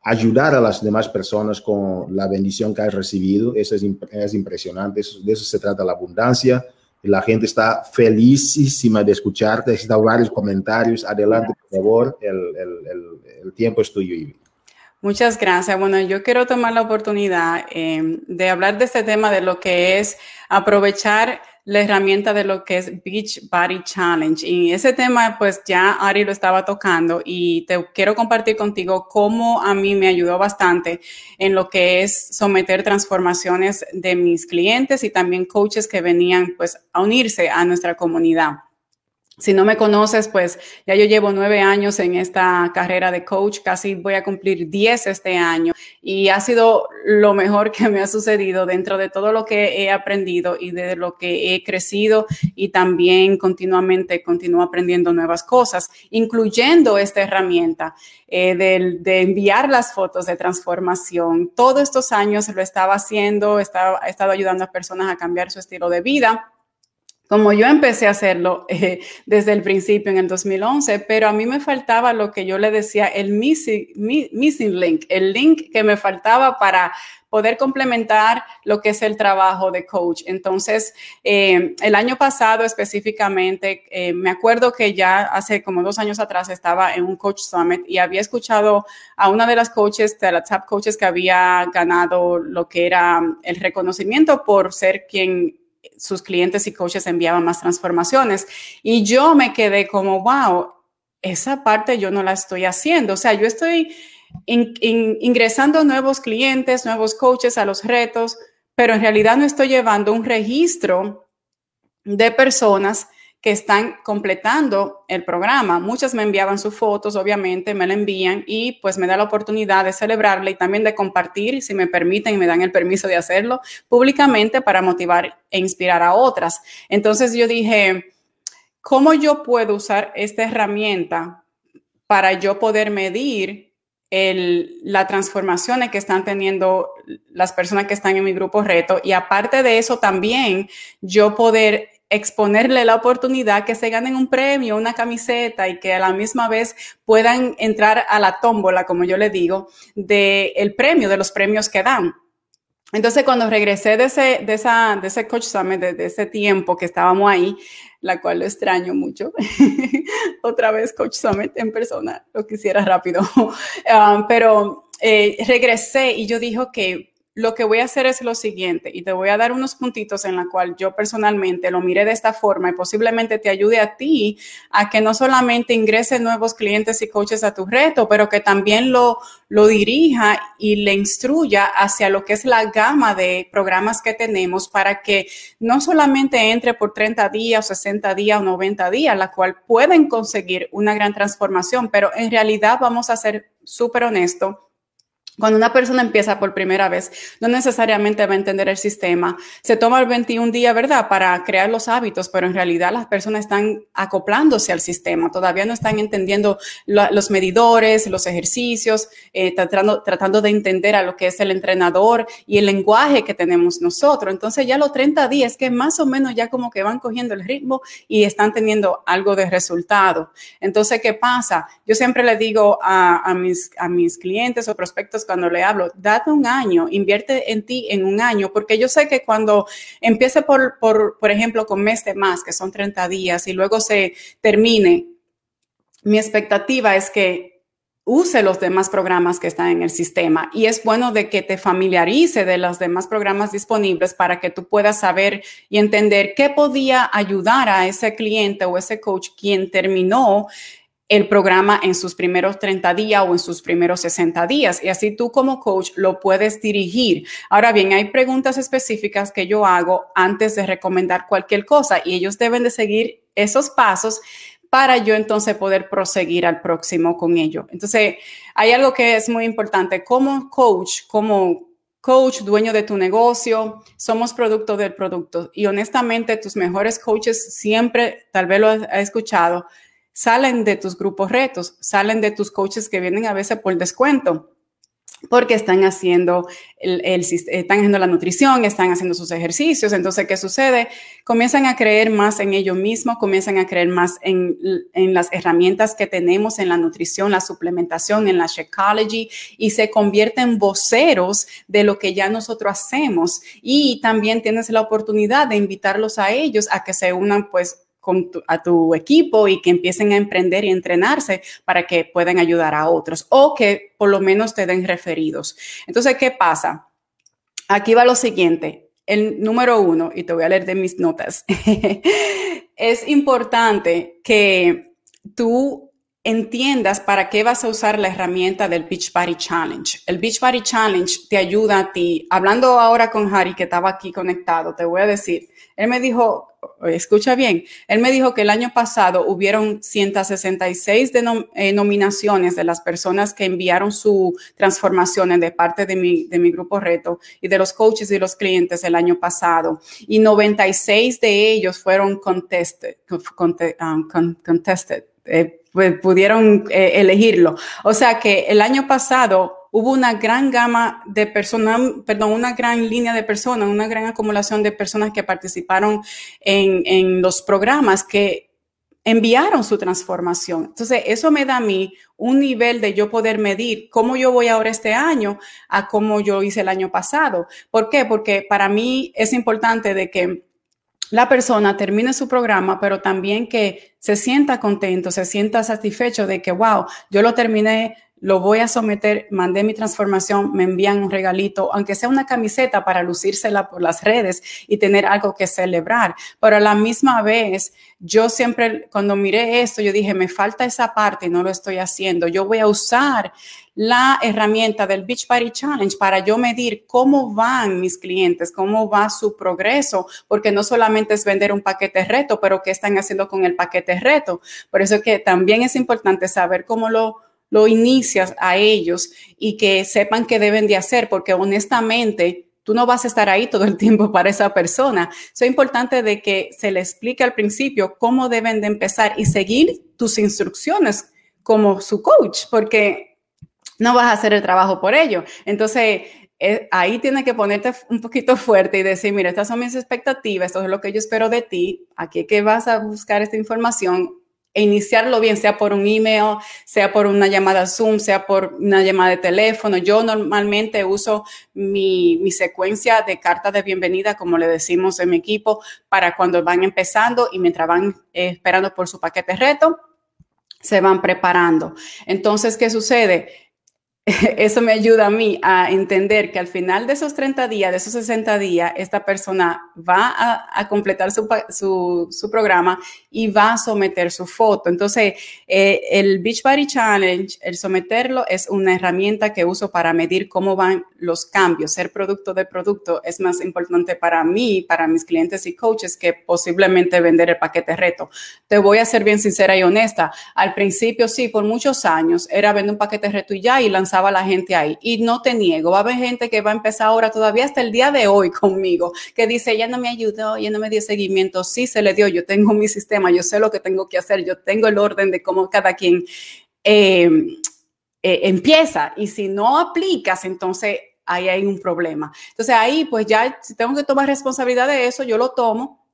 ayudar a las demás personas con la bendición que has recibido. Eso es, es impresionante. Eso, de eso se trata la abundancia. La gente está felicísima de escucharte. Necesita varios comentarios. Adelante, por favor. El, el, el, el tiempo es tuyo, Ivy. Muchas gracias. Bueno, yo quiero tomar la oportunidad eh, de hablar de este tema, de lo que es aprovechar la herramienta de lo que es Beach Body Challenge. Y ese tema, pues ya Ari lo estaba tocando y te quiero compartir contigo cómo a mí me ayudó bastante en lo que es someter transformaciones de mis clientes y también coaches que venían pues a unirse a nuestra comunidad. Si no me conoces, pues ya yo llevo nueve años en esta carrera de coach, casi voy a cumplir diez este año y ha sido lo mejor que me ha sucedido dentro de todo lo que he aprendido y de lo que he crecido y también continuamente continúo aprendiendo nuevas cosas, incluyendo esta herramienta eh, de, enviar las fotos de transformación. Todos estos años lo estaba haciendo, estaba, estado ayudando a personas a cambiar su estilo de vida como yo empecé a hacerlo eh, desde el principio en el 2011, pero a mí me faltaba lo que yo le decía, el missing, link, el link que me faltaba para poder complementar lo que es el trabajo de coach. Entonces, eh, el año pasado específicamente, eh, me acuerdo que ya hace como dos años atrás estaba en un coach summit y había escuchado a una de las coaches, de las top coaches que había ganado lo que era el reconocimiento por ser quien sus clientes y coaches enviaban más transformaciones. Y yo me quedé como, wow, esa parte yo no la estoy haciendo. O sea, yo estoy ingresando nuevos clientes, nuevos coaches a los retos, pero en realidad no estoy llevando un registro de personas que están completando el programa. Muchas me enviaban sus fotos, obviamente, me la envían y pues me da la oportunidad de celebrarla y también de compartir, si me permiten y me dan el permiso de hacerlo públicamente para motivar e inspirar a otras. Entonces yo dije, ¿cómo yo puedo usar esta herramienta para yo poder medir el, las transformaciones que están teniendo las personas que están en mi grupo reto y aparte de eso también yo poder exponerle la oportunidad que se ganen un premio, una camiseta y que a la misma vez puedan entrar a la tómbola, como yo le digo, del el premio, de los premios que dan. Entonces, cuando regresé de ese, de esa, de ese Coach Summit, de, ese tiempo que estábamos ahí, la cual lo extraño mucho, otra vez Coach Summit en persona, lo quisiera rápido, um, pero eh, regresé y yo dije que lo que voy a hacer es lo siguiente y te voy a dar unos puntitos en la cual yo personalmente lo miré de esta forma y posiblemente te ayude a ti a que no solamente ingrese nuevos clientes y coaches a tu reto, pero que también lo, lo dirija y le instruya hacia lo que es la gama de programas que tenemos para que no solamente entre por 30 días, 60 días o 90 días, la cual pueden conseguir una gran transformación, pero en realidad vamos a ser súper honestos cuando una persona empieza por primera vez, no necesariamente va a entender el sistema. Se toma el 21 día, ¿verdad?, para crear los hábitos, pero en realidad las personas están acoplándose al sistema. Todavía no están entendiendo los medidores, los ejercicios, eh, tratando, tratando de entender a lo que es el entrenador y el lenguaje que tenemos nosotros. Entonces ya los 30 días que más o menos ya como que van cogiendo el ritmo y están teniendo algo de resultado. Entonces, ¿qué pasa? Yo siempre le digo a, a mis, a mis clientes o prospectos cuando le hablo, date un año, invierte en ti en un año, porque yo sé que cuando empiece por, por, por ejemplo, con mes de más, que son 30 días, y luego se termine, mi expectativa es que use los demás programas que están en el sistema. Y es bueno de que te familiarice de los demás programas disponibles para que tú puedas saber y entender qué podía ayudar a ese cliente o ese coach quien terminó el programa en sus primeros 30 días o en sus primeros 60 días. Y así tú como coach lo puedes dirigir. Ahora bien, hay preguntas específicas que yo hago antes de recomendar cualquier cosa y ellos deben de seguir esos pasos para yo entonces poder proseguir al próximo con ello. Entonces, hay algo que es muy importante. Como coach, como coach, dueño de tu negocio, somos producto del producto. Y honestamente, tus mejores coaches siempre, tal vez lo has escuchado, salen de tus grupos retos, salen de tus coaches que vienen a veces por descuento porque están haciendo, el, están haciendo la nutrición, están haciendo sus ejercicios. Entonces, ¿qué sucede? Comienzan a creer más en ellos mismos, comienzan a creer más en, en las herramientas que tenemos en la nutrición, la suplementación, en la Shakeology y se convierten voceros de lo que ya nosotros hacemos. Y también tienes la oportunidad de invitarlos a ellos a que se unan, pues, a tu equipo y que empiecen a emprender y entrenarse para que puedan ayudar a otros o que por lo menos te den referidos. Entonces, ¿qué pasa? Aquí va lo siguiente. El número uno, y te voy a leer de mis notas, es importante que tú entiendas para qué vas a usar la herramienta del Beach Body Challenge. El Beach Body Challenge te ayuda a ti. Hablando ahora con Harry, que estaba aquí conectado, te voy a decir, él me dijo, escucha bien, él me dijo que el año pasado hubieron 166 eh, nominaciones de las personas que enviaron su transformaciones de parte de mi, de grupo reto y de los coaches y los clientes el año pasado. Y 96 de ellos fueron contested, um, contested eh, pues, pudieron eh, elegirlo. O sea que el año pasado hubo una gran gama de personas, perdón, una gran línea de personas, una gran acumulación de personas que participaron en, en los programas que enviaron su transformación. Entonces, eso me da a mí un nivel de yo poder medir cómo yo voy ahora este año a cómo yo hice el año pasado. ¿Por qué? Porque para mí es importante de que la persona termine su programa, pero también que se sienta contento, se sienta satisfecho de que, wow, yo lo terminé lo voy a someter, mandé mi transformación, me envían un regalito, aunque sea una camiseta para lucírsela por las redes y tener algo que celebrar. Pero a la misma vez, yo siempre, cuando miré esto, yo dije, me falta esa parte y no lo estoy haciendo. Yo voy a usar la herramienta del Beach Party Challenge para yo medir cómo van mis clientes, cómo va su progreso, porque no solamente es vender un paquete reto, pero qué están haciendo con el paquete reto. Por eso que también es importante saber cómo lo lo inicias a ellos y que sepan qué deben de hacer, porque honestamente tú no vas a estar ahí todo el tiempo para esa persona. Es importante de que se le explique al principio cómo deben de empezar y seguir tus instrucciones como su coach, porque no vas a hacer el trabajo por ello. Entonces, eh, ahí tienes que ponerte un poquito fuerte y decir, mira, estas son mis expectativas, esto es lo que yo espero de ti, aquí que vas a buscar esta información, e iniciarlo bien, sea por un email, sea por una llamada Zoom, sea por una llamada de teléfono. Yo normalmente uso mi, mi secuencia de cartas de bienvenida, como le decimos en mi equipo, para cuando van empezando y mientras van eh, esperando por su paquete reto, se van preparando. Entonces, ¿qué sucede? eso me ayuda a mí a entender que al final de esos 30 días, de esos 60 días, esta persona va a, completar su, su, programa y va a someter su foto. Entonces, eh, el Beachbody Challenge, el someterlo es una herramienta que uso para medir cómo van los cambios. Ser producto de producto es más importante para mí, para mis clientes y coaches, que posiblemente vender el paquete reto. Te voy a ser bien sincera y honesta. Al principio, sí, por muchos años, era vender un paquete reto y ya y lanzar la gente ahí. Y no te niego, va a haber gente que va a empezar ahora todavía hasta el día de hoy conmigo, que dice, ella no me ayudó, ella no me dio seguimiento. Sí, se le dio, yo tengo mi sistema, yo sé lo que tengo que hacer, yo tengo el orden de cómo cada quien eh, eh, empieza. Y si no aplicas, entonces ahí hay un problema. Entonces ahí, pues ya, si tengo que tomar responsabilidad de eso, yo lo tomo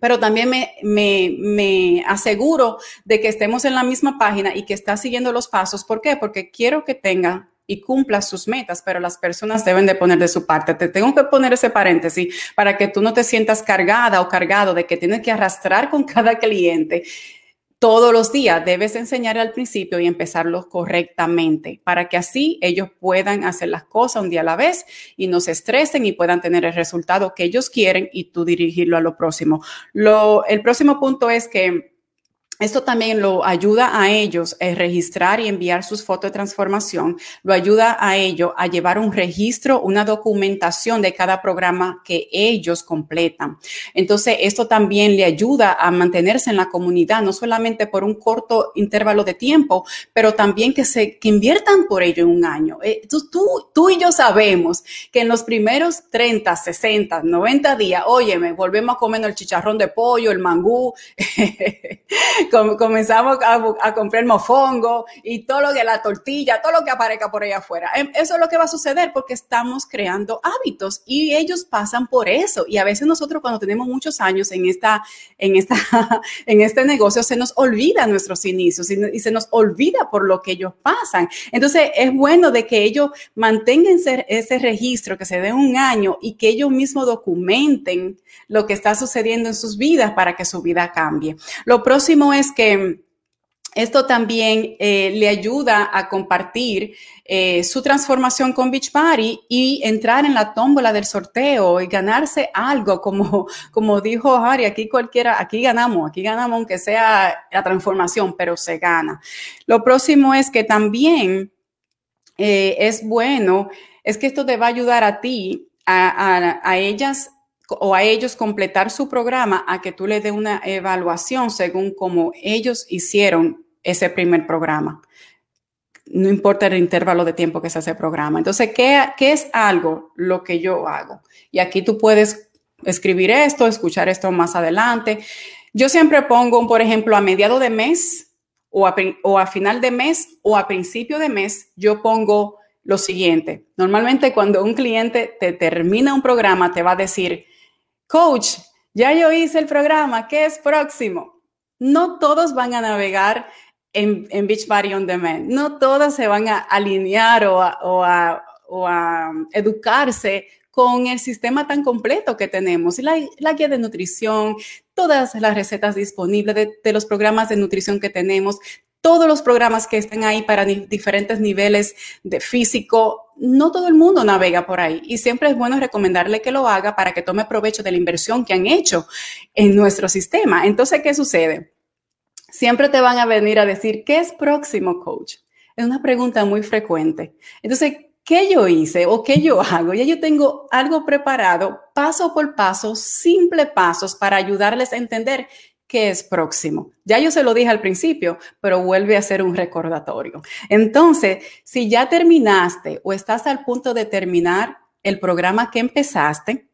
pero también me, me, me, aseguro de que estemos en la misma página y que está siguiendo los pasos. ¿Por qué? Porque quiero que tenga y cumpla sus metas, pero las personas deben de poner de su parte. Te tengo que poner ese paréntesis para que tú no te sientas cargada o cargado de que tienes que arrastrar con cada cliente todos los días debes enseñar al principio y empezarlo correctamente para que así ellos puedan hacer las cosas un día a la vez y no se estresen y puedan tener el resultado que ellos quieren y tú dirigirlo a lo próximo. Lo, el próximo punto es que esto también lo ayuda a ellos a registrar y enviar sus fotos de transformación, lo ayuda a ellos a llevar un registro, una documentación de cada programa que ellos completan. Entonces, esto también le ayuda a mantenerse en la comunidad, no solamente por un corto intervalo de tiempo, pero también que se que inviertan por ello en un año. Eh, tú, y yo sabemos que en los primeros 30, 60, 90 días, óyeme, volvemos a comer el chicharrón de pollo, el mangú. comenzamos a, comprar mofongo y todo lo que la tortilla, todo lo que aparezca por ahí afuera. Em, eso es lo que va a suceder porque estamos creando hábitos y ellos pasan por eso. Y a veces nosotros cuando tenemos muchos años en esta, en esta, en este negocio se nos olvida nuestros inicios y, se nos olvida por lo que ellos pasan. Entonces es bueno de que ellos mantengan ese, ese registro, que se dé un año y que ellos mismos documenten lo que está sucediendo en sus vidas para que su vida cambie. Lo próximo es que esto también eh, le ayuda a compartir eh, su transformación con Beachbody y entrar en la tómbola del sorteo y ganarse algo, como, como dijo Harry, aquí cualquiera, aquí ganamos, aquí ganamos aunque sea la transformación, pero se gana. Lo próximo es que también eh, es bueno, es que esto te va a ayudar a ti, a, a ellas o a ellos completar su programa a que tú le des una evaluación según cómo ellos hicieron ese primer programa. No importa el intervalo de tiempo que se hace el programa. Entonces, ¿qué, ¿qué es algo lo que yo hago? Y aquí tú puedes escribir esto, escuchar esto más adelante. Yo siempre pongo, por ejemplo, a mediado de mes o a, o a final de mes o a principio de mes, yo pongo lo siguiente. Normalmente cuando un cliente te termina un programa, te va a decir, Coach, ya yo hice el programa, ¿qué es próximo? No todos van a navegar en, en Beachbody On Demand, no todas se van a alinear o a, educarse con el sistema tan completo que tenemos, la, la guía de nutrición, todas las recetas disponibles de, de, los programas de nutrición que tenemos, todos los programas que están ahí para diferentes niveles de físico, no todo el mundo navega por ahí y siempre es bueno recomendarle que lo haga para que tome provecho de la inversión que han hecho en nuestro sistema. Entonces, ¿qué sucede? Siempre te van a venir a decir, ¿qué es próximo, coach? Es una pregunta muy frecuente. Entonces, ¿qué yo hice o qué yo hago? Ya yo tengo algo preparado, paso por paso, simple pasos para ayudarles a entender qué es próximo. Ya yo se lo dije al principio, pero vuelve a ser un recordatorio. Entonces, si ya terminaste o estás al punto de terminar el programa que empezaste,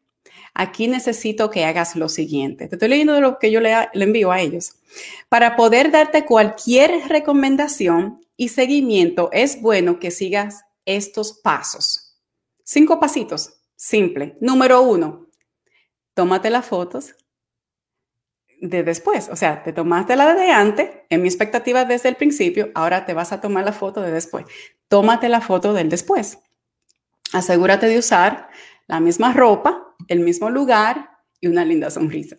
aquí necesito que hagas lo siguiente. Te estoy leyendo lo que yo le envío a ellos. Para poder darte cualquier recomendación y seguimiento, es bueno que sigas estos pasos. Cinco pasitos, simple. Número uno, tómate las fotos de después. O sea, te tomaste la de antes, en mi expectativa desde el principio, ahora te vas a tomar la foto de después. Tómate la foto del después. Asegúrate de usar la misma ropa, el mismo lugar y una linda sonrisa.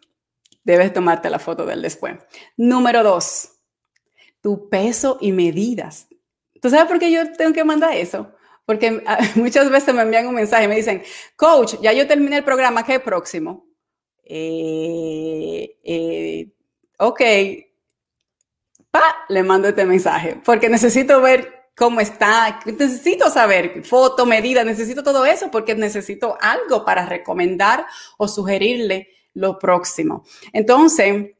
Debes tomarte la foto del después. Número dos, tu peso y medidas. ¿Tú sabes por qué yo tengo que mandar eso? Porque ah, muchas veces me envían un mensaje y me dicen, coach, ya yo terminé el programa, ¿qué próximo? Eh, eh, ok, pa, le mando este mensaje, porque necesito ver cómo está, necesito saber foto, medida, necesito todo eso porque necesito algo para recomendar o sugerirle lo próximo. Entonces,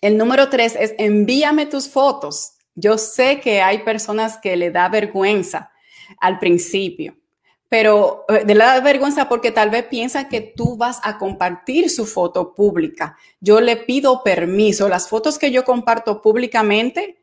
el número tres es envíame tus fotos. Yo sé que hay personas que le da vergüenza al principio, pero eh, de la vergüenza porque tal vez piensan que tú vas a compartir su foto pública. Yo le pido permiso. Las fotos que yo comparto públicamente,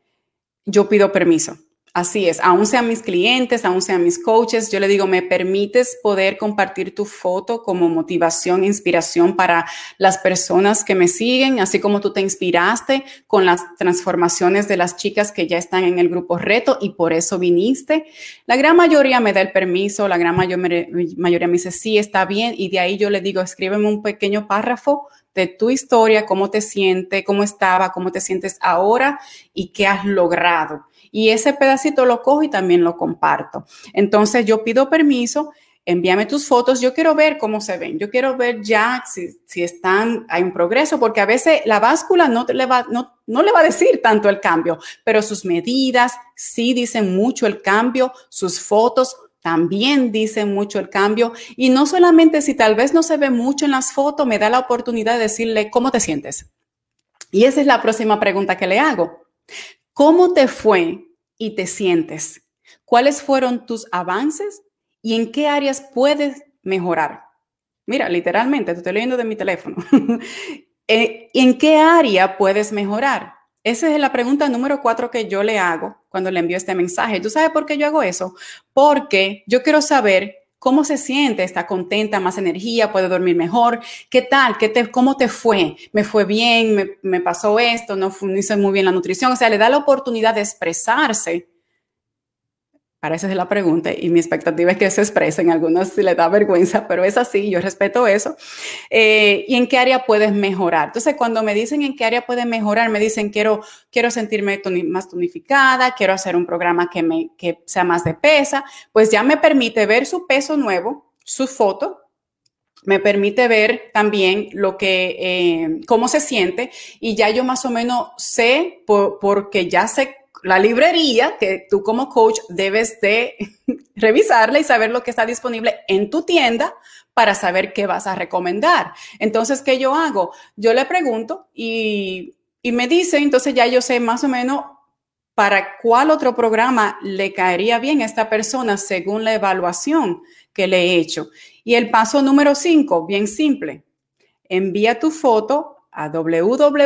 yo pido permiso. Así es, aún sean mis clientes, aún sean mis coaches, yo le digo, ¿me permites poder compartir tu foto como motivación, inspiración para las personas que me siguen, así como tú te inspiraste con las transformaciones de las chicas que ya están en el grupo reto y por eso viniste? La gran mayoría me da el permiso, la gran mayoría me dice, sí, está bien, y de ahí yo le digo, escríbeme un pequeño párrafo de tu historia, cómo te sientes, cómo estaba, cómo te sientes ahora y qué has logrado y ese pedacito lo cojo y también lo comparto. Entonces yo pido permiso, envíame tus fotos, yo quiero ver cómo se ven, yo quiero ver ya si, si están, hay un progreso, porque a veces la báscula no, le va, no, no le va a decir tanto el cambio, pero sus medidas sí dicen mucho el cambio, sus fotos también dicen mucho el cambio. Y no solamente si tal vez no se ve mucho en las fotos, me da la oportunidad de decirle cómo te sientes. Y esa es la próxima pregunta que le hago. ¿Cómo te fue y te sientes? ¿Cuáles fueron tus avances y en qué áreas puedes mejorar? Mira, literalmente, te estoy leyendo de mi teléfono. Eh, ¿En qué área puedes mejorar? Esa es la pregunta número cuatro que yo le hago cuando le envío este mensaje. ¿Tú sabes por qué yo hago eso? Porque yo quiero saber ¿Cómo se siente? ¿Está contenta? ¿Más energía? ¿Puede dormir mejor? ¿Qué tal? ¿Qué te, ¿Cómo te fue? ¿Me fue bien? ¿Me, pasó esto? ¿No, no hice muy bien la nutrición? O sea, le da la oportunidad de expresarse para esa es la pregunta y mi expectativa es que se expresen. Algunos si les da vergüenza, pero es así, yo respeto eso. Eh, ¿Y en qué área puedes mejorar? Entonces, cuando me dicen en qué área puedes mejorar, me dicen quiero, quiero sentirme más tonificada, quiero hacer un programa que, me, que sea más de pesa, pues ya me permite ver su peso nuevo, su foto, me permite ver también lo que, eh, cómo se siente y ya yo más o menos sé, porque ya sé la librería que tú como coach debes de revisarla y saber lo que está disponible en tu tienda para saber qué vas a recomendar. Entonces, ¿qué yo hago? Yo le pregunto y, y me dice, entonces ya yo sé más o menos para cuál otro programa le caería bien a esta persona según la evaluación que le he hecho. Y el paso número cinco, bien simple, envía tu foto a www.beach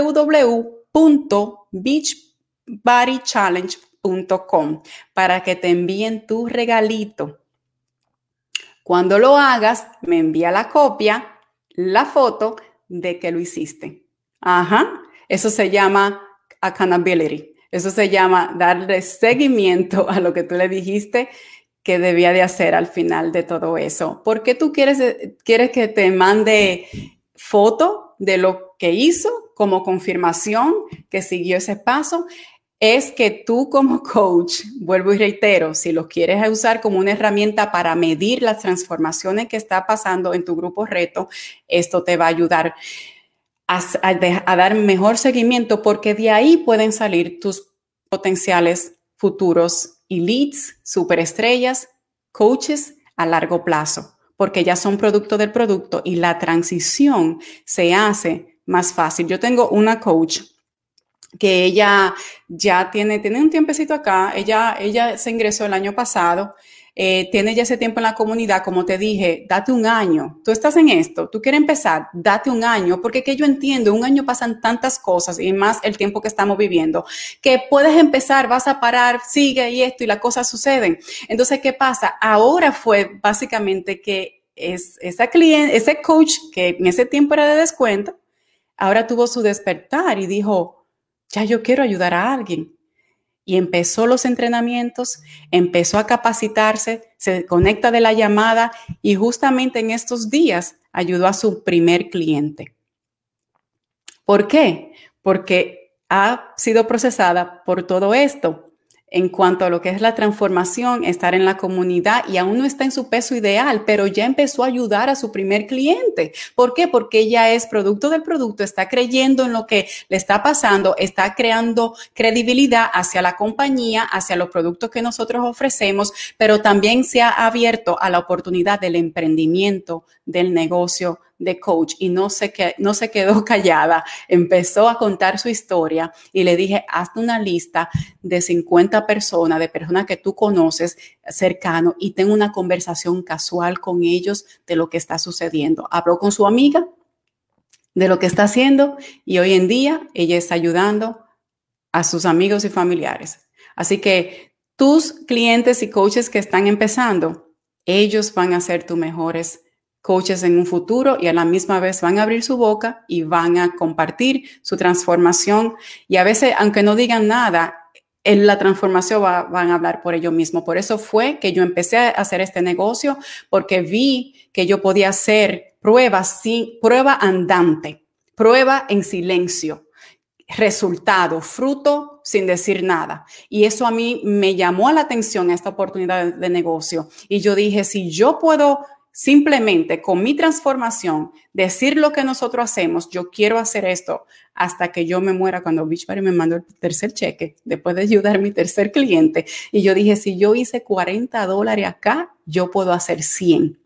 bodychallenge.com para que te envíen tu regalito. Cuando lo hagas, me envía la copia, la foto de que lo hiciste. Ajá, eso se llama accountability. Eso se llama darle seguimiento a lo que tú le dijiste que debía de hacer al final de todo eso. ¿Por qué tú quieres, quieres que te mande foto de lo que hizo como confirmación que siguió ese paso? Es que tú como coach, vuelvo y reitero, si lo quieres usar como una herramienta para medir las transformaciones que está pasando en tu grupo reto, esto te va a ayudar a, dar mejor seguimiento porque de ahí pueden salir tus potenciales futuros leads, superestrellas, coaches a largo plazo, porque ya son producto del producto y la transición se hace más fácil. Yo tengo una coach que ella ya tiene, tiene un tiempecito acá, ella, ella se ingresó el año pasado, eh, tiene ya ese tiempo en la comunidad, como te dije, date un año, tú estás en esto, tú quieres empezar, date un año, porque que yo entiendo, un año pasan tantas cosas y más el tiempo que estamos viviendo, que puedes empezar, vas a parar, sigue y esto y las cosas suceden. Entonces, ¿qué pasa? Ahora fue básicamente que es, esa cliente, ese coach que en ese tiempo era de descuento, ahora tuvo su despertar y dijo, ya yo quiero ayudar a alguien. Y empezó los entrenamientos, empezó a capacitarse, se conecta de la llamada y justamente en estos días ayudó a su primer cliente. ¿Por qué? Porque ha sido procesada por todo esto. En cuanto a lo que es la transformación, estar en la comunidad y aún no está en su peso ideal, pero ya empezó a ayudar a su primer cliente. ¿Por qué? Porque ella es producto del producto, está creyendo en lo que le está pasando, está creando credibilidad hacia la compañía, hacia los productos que nosotros ofrecemos, pero también se ha abierto a la oportunidad del emprendimiento, del negocio, de coach y no se, que, no se quedó callada, empezó a contar su historia y le dije, hazte una lista de 50 personas, de personas que tú conoces cercano y ten una conversación casual con ellos de lo que está sucediendo. Habló con su amiga de lo que está haciendo y hoy en día ella está ayudando a sus amigos y familiares. Así que tus clientes y coaches que están empezando, ellos van a ser tus mejores coaches en un futuro y a la misma vez van a abrir su boca y van a compartir su transformación. Y a veces, aunque no digan nada, en la transformación van a hablar por ellos mismos. Por eso fue que yo empecé a hacer este negocio, porque vi que yo podía hacer pruebas sin prueba andante, prueba en silencio, resultado, fruto sin decir nada. Y eso a mí me llamó la atención esta oportunidad de negocio. Y yo dije, si yo puedo simplemente con mi transformación, decir lo que nosotros hacemos, yo quiero hacer esto hasta que yo me muera cuando Beachbody me mandó el tercer cheque, después de ayudar a mi tercer cliente. Y yo dije, si yo hice 40 dólares acá, yo puedo hacer 100.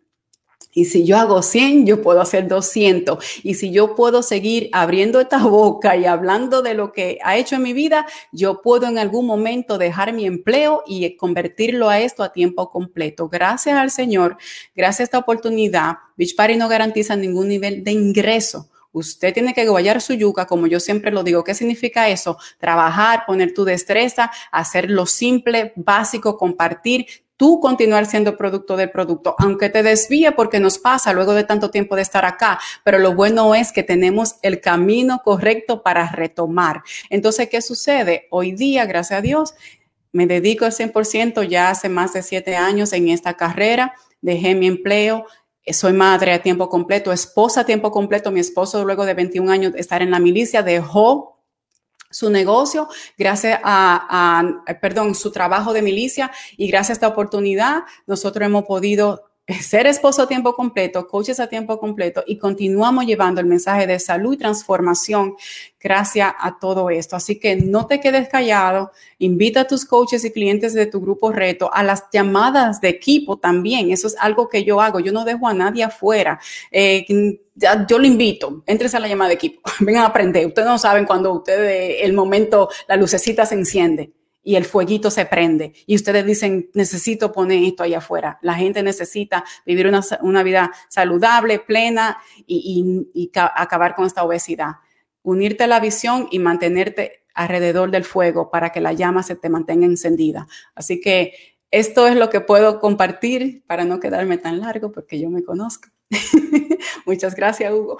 Y si yo hago 100, yo puedo hacer 200. Y si yo puedo seguir abriendo esta boca y hablando de lo que ha hecho en mi vida, yo puedo en algún momento dejar mi empleo y convertirlo a esto a tiempo completo. Gracias al Señor, gracias a esta oportunidad, Beach Party no garantiza ningún nivel de ingreso. Usted tiene que guayar su yuca, como yo siempre lo digo. ¿Qué significa eso? Trabajar, poner tu destreza, hacer lo simple, básico, compartir, tú continuar siendo producto del producto, aunque te desvíe porque nos pasa luego de tanto tiempo de estar acá, pero lo bueno es que tenemos el camino correcto para retomar. Entonces, ¿qué sucede? Hoy día, gracias a Dios, me dedico al 100% ya hace más de siete años en esta carrera, dejé mi empleo, soy madre a tiempo completo, esposa a tiempo completo, mi esposo luego de 21 años de estar en la milicia dejó su negocio, gracias a, perdón, su trabajo de milicia y gracias a esta oportunidad, nosotros hemos podido ser esposo a tiempo completo, coaches a tiempo completo y continuamos llevando el mensaje de salud y transformación gracias a todo esto. Así que no te quedes callado, invita a tus coaches y clientes de tu grupo reto a las llamadas de equipo también. Eso es algo que yo hago, yo no dejo a nadie afuera. Eh, yo lo invito, entres a la llamada de equipo, vengan a aprender. Ustedes no saben cuando ustedes, el momento, la lucecita se enciende y el fueguito se prende y ustedes dicen, necesito poner esto allá afuera. La gente necesita vivir una, vida saludable, plena y, y, acabar con esta obesidad. Unirte a la visión y mantenerte alrededor del fuego para que la llama se te mantenga encendida. Así que esto es lo que puedo compartir para no quedarme tan largo porque yo me conozco. Muchas gracias, Hugo.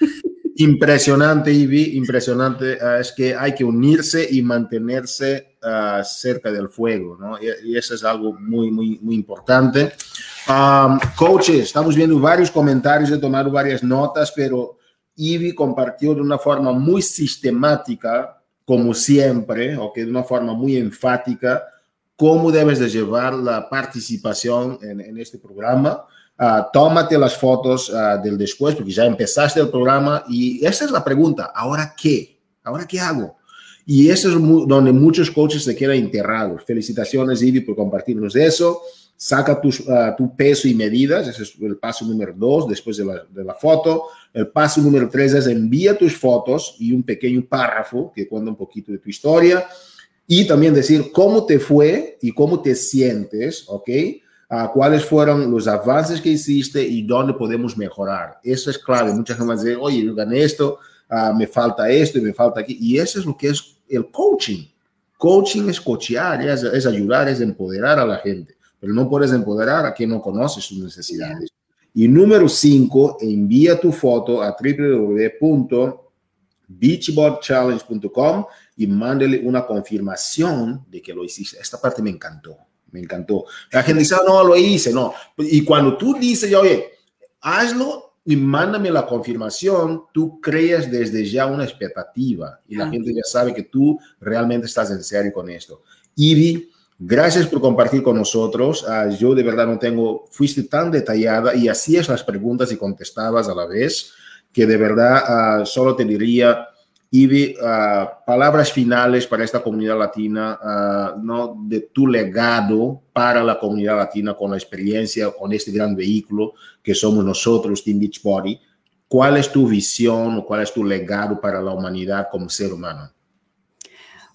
Impresionante, Ivy, impresionante. Ah, es que hay que unirse y mantenerse ah, cerca del fuego, ¿no? Y, eso es algo muy, muy, muy importante. coaches, estamos viendo varios comentarios, he tomado varias notas, pero Ivy compartió de una forma muy sistemática, como siempre, o que de una forma muy enfática, cómo debes de llevar la participación en este programa uh, tómate las fotos uh, del después, porque ya empezaste el programa y esa es la pregunta, ¿ahora qué? ¿Ahora qué hago? Y eso es donde muchos coaches se quedan enterrados. Felicitaciones, Ivy, por compartirnos eso. Saca uh, tu peso y medidas, ese es el paso número dos después de la, de la, foto. El paso número tres es envía tus fotos y un pequeño párrafo que cuenta un poquito de tu historia. Y también decir cómo te fue y cómo te sientes, ¿ok? Uh, cuáles fueron los avances que hiciste y dónde podemos mejorar. Eso es clave. Muchas gente dice, oye, yo gané esto, uh, me falta esto y me falta aquí. Y eso es lo que es el coaching. Coaching es cochear, es, es ayudar, es empoderar a la gente. Pero no puedes empoderar a quien no conoce sus necesidades. Y número cinco, envía tu foto a www.beachboardchallenge.com y mándele una confirmación de que lo hiciste. Esta parte me encantó me encantó. Ah, no, lo hice, no. Y cuando tú dices, oye, hazlo y mándame la confirmación, tú creas desde ya una expectativa y la gente ya sabe que tú realmente estás en serio con esto. Ivy, gracias por compartir con nosotros. Ah, yo de verdad no tengo, fuiste tan detallada y hacías las preguntas y contestabas a la vez que de verdad ah, solo te diría, Ivy, ah, palabras finales para esta comunidad latina, ¿no? de tu legado para la comunidad latina con la experiencia, con este gran vehículo que somos nosotros, Team Beachbody. ¿Cuál es tu visión o cuál es tu legado para la humanidad como ser humano?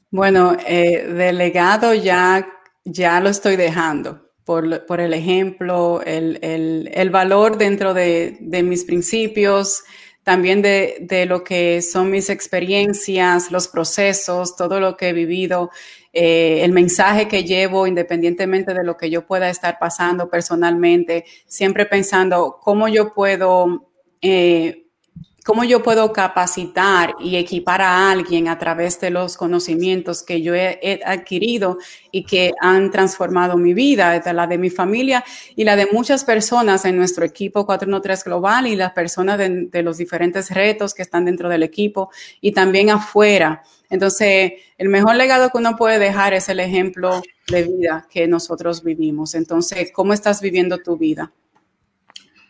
Bueno, eh, de legado ya, ya lo estoy dejando. Por, por el ejemplo, el, el, el valor dentro de, de, mis principios, también de, de, lo que son mis experiencias, los procesos, todo lo que he vivido, eh, el mensaje que llevo, independientemente de lo que yo pueda estar pasando personalmente, siempre pensando cómo yo puedo eh, cómo yo puedo capacitar y equipar a alguien a través de los conocimientos que yo he, adquirido y que han transformado mi vida, la de mi familia y la de muchas personas en nuestro equipo 413 Global y las personas de, de los diferentes retos que están dentro del equipo y también afuera. Entonces, el mejor legado que uno puede dejar es el ejemplo de vida que nosotros vivimos. Entonces, ¿cómo estás viviendo tu vida?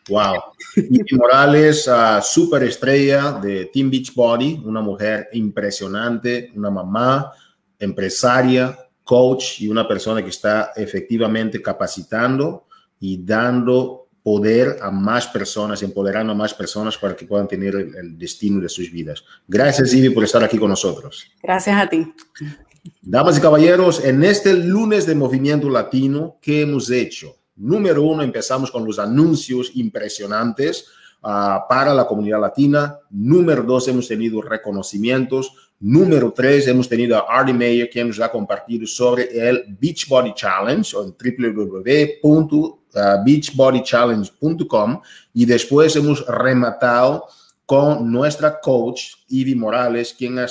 Wow. Ivy Morales, uh, superestrella de Team Beachbody, una mujer impresionante, una mamá, empresaria, coach y una persona que está efectivamente capacitando y dando poder a más personas, empoderando a más personas para que puedan tener el, el destino de sus vidas. Gracias, Ivy, por estar aquí con nosotros. Gracias a ti. Damas y caballeros, en este lunes de Movimiento Latino, ¿qué hemos hecho? Número uno, empezamos con los anuncios impresionantes uh, para la comunidad latina. Número dos, hemos tenido reconocimientos. Número tres, hemos tenido a Artie Mayer, quien nos ha compartido sobre el Beachbody Challenge en www.beachbodychallenge.com y después hemos rematado con nuestra coach, Ivy Morales, quien ha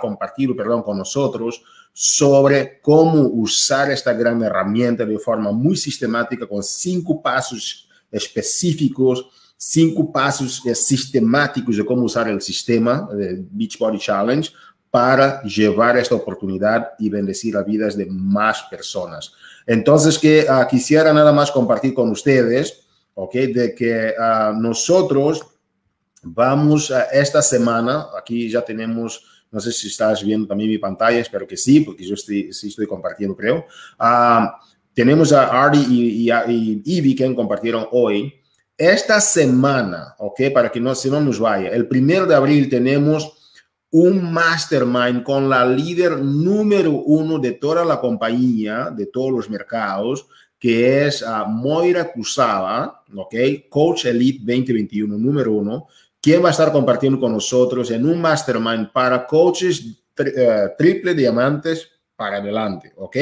compartido, perdón, con nosotros sobre cómo usar esta gran herramienta de forma muy sistemática con cinco pasos específicos, cinco pasos sistemáticos de cómo usar el sistema de Beachbody Challenge para llevar esta oportunidad y bendecir las vidas de más personas. Entonces, que uh, quisiera nada más compartir con ustedes, ¿ok? De que uh, nosotros vamos uh, esta semana, aquí ya tenemos no sé si estás viendo también mi pantalla, espero que sí, porque yo estoy, sí estoy compartiendo, creo. Uh, tenemos a Artie y, y, Ivy que compartieron hoy. Esta semana, ok, para que no, si no nos vaya, el primero de abril tenemos un mastermind con la líder número uno de toda la compañía, de todos los mercados, que es uh, Moira Kusaba, ok, Coach Elite 2021, número uno, ¿Quién va a estar compartiendo con nosotros en un mastermind para coaches uh, triple diamantes para adelante, ¿ok?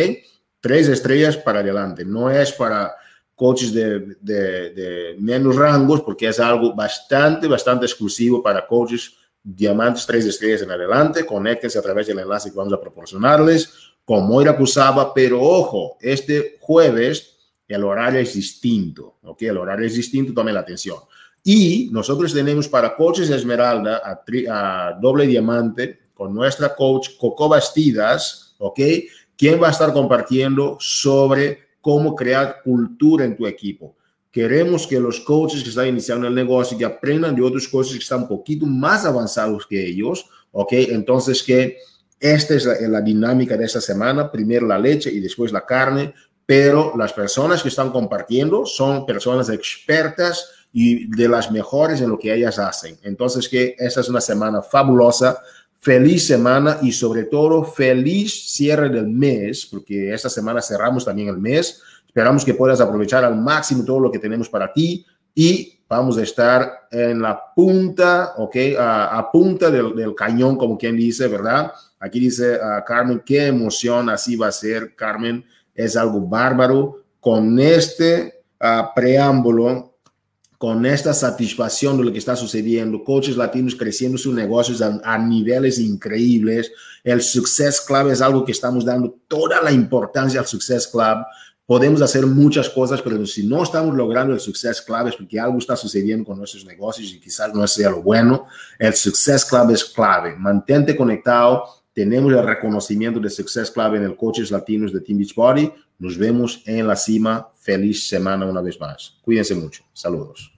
Tres estrellas para adelante. No es para coaches de, de, de, menos rangos porque es algo bastante, bastante exclusivo para coaches diamantes tres estrellas en adelante. Conéctense a través del enlace que vamos a proporcionarles con Moira Pusaba, pero ojo, este jueves el horario es distinto, ¿ok? El horario es distinto, tomen la atención. Y nosotros tenemos para coaches Esmeralda a, doble diamante con nuestra coach Coco Bastidas, ¿ok? Quien va a estar compartiendo sobre cómo crear cultura en tu equipo. Queremos que los coaches que están iniciando el negocio que aprendan de otros coaches que están un poquito más avanzados que ellos, ¿ok? Entonces que esta es la dinámica de esta semana, primero la leche y después la carne, pero las personas que están compartiendo son personas expertas y de las mejores en lo que ellas hacen. Entonces, que esta es una semana fabulosa, feliz semana y sobre todo feliz cierre del mes, porque esta semana cerramos también el mes. Esperamos que puedas aprovechar al máximo todo lo que tenemos para ti y vamos a estar en la punta, ¿ok? A, a punta del, del, cañón, como quien dice, ¿verdad? Aquí dice uh, Carmen, qué emoción, así va a ser, Carmen, es algo bárbaro. Con este uh, preámbulo, con esta satisfacción de lo que está sucediendo, coaches latinos creciendo sus negocios a, a, niveles increíbles. El Success Club es algo que estamos dando toda la importancia al Success Club. Podemos hacer muchas cosas, pero si no estamos logrando el Success Club es porque algo está sucediendo con nuestros negocios y quizás no sea lo bueno. El Success Club es clave. Mantente conectado tenemos el reconocimiento de Success Club en el Coaches Latinos de Team Beachbody. Nos vemos en la cima. Feliz semana una vez más. Cuídense mucho. Saludos.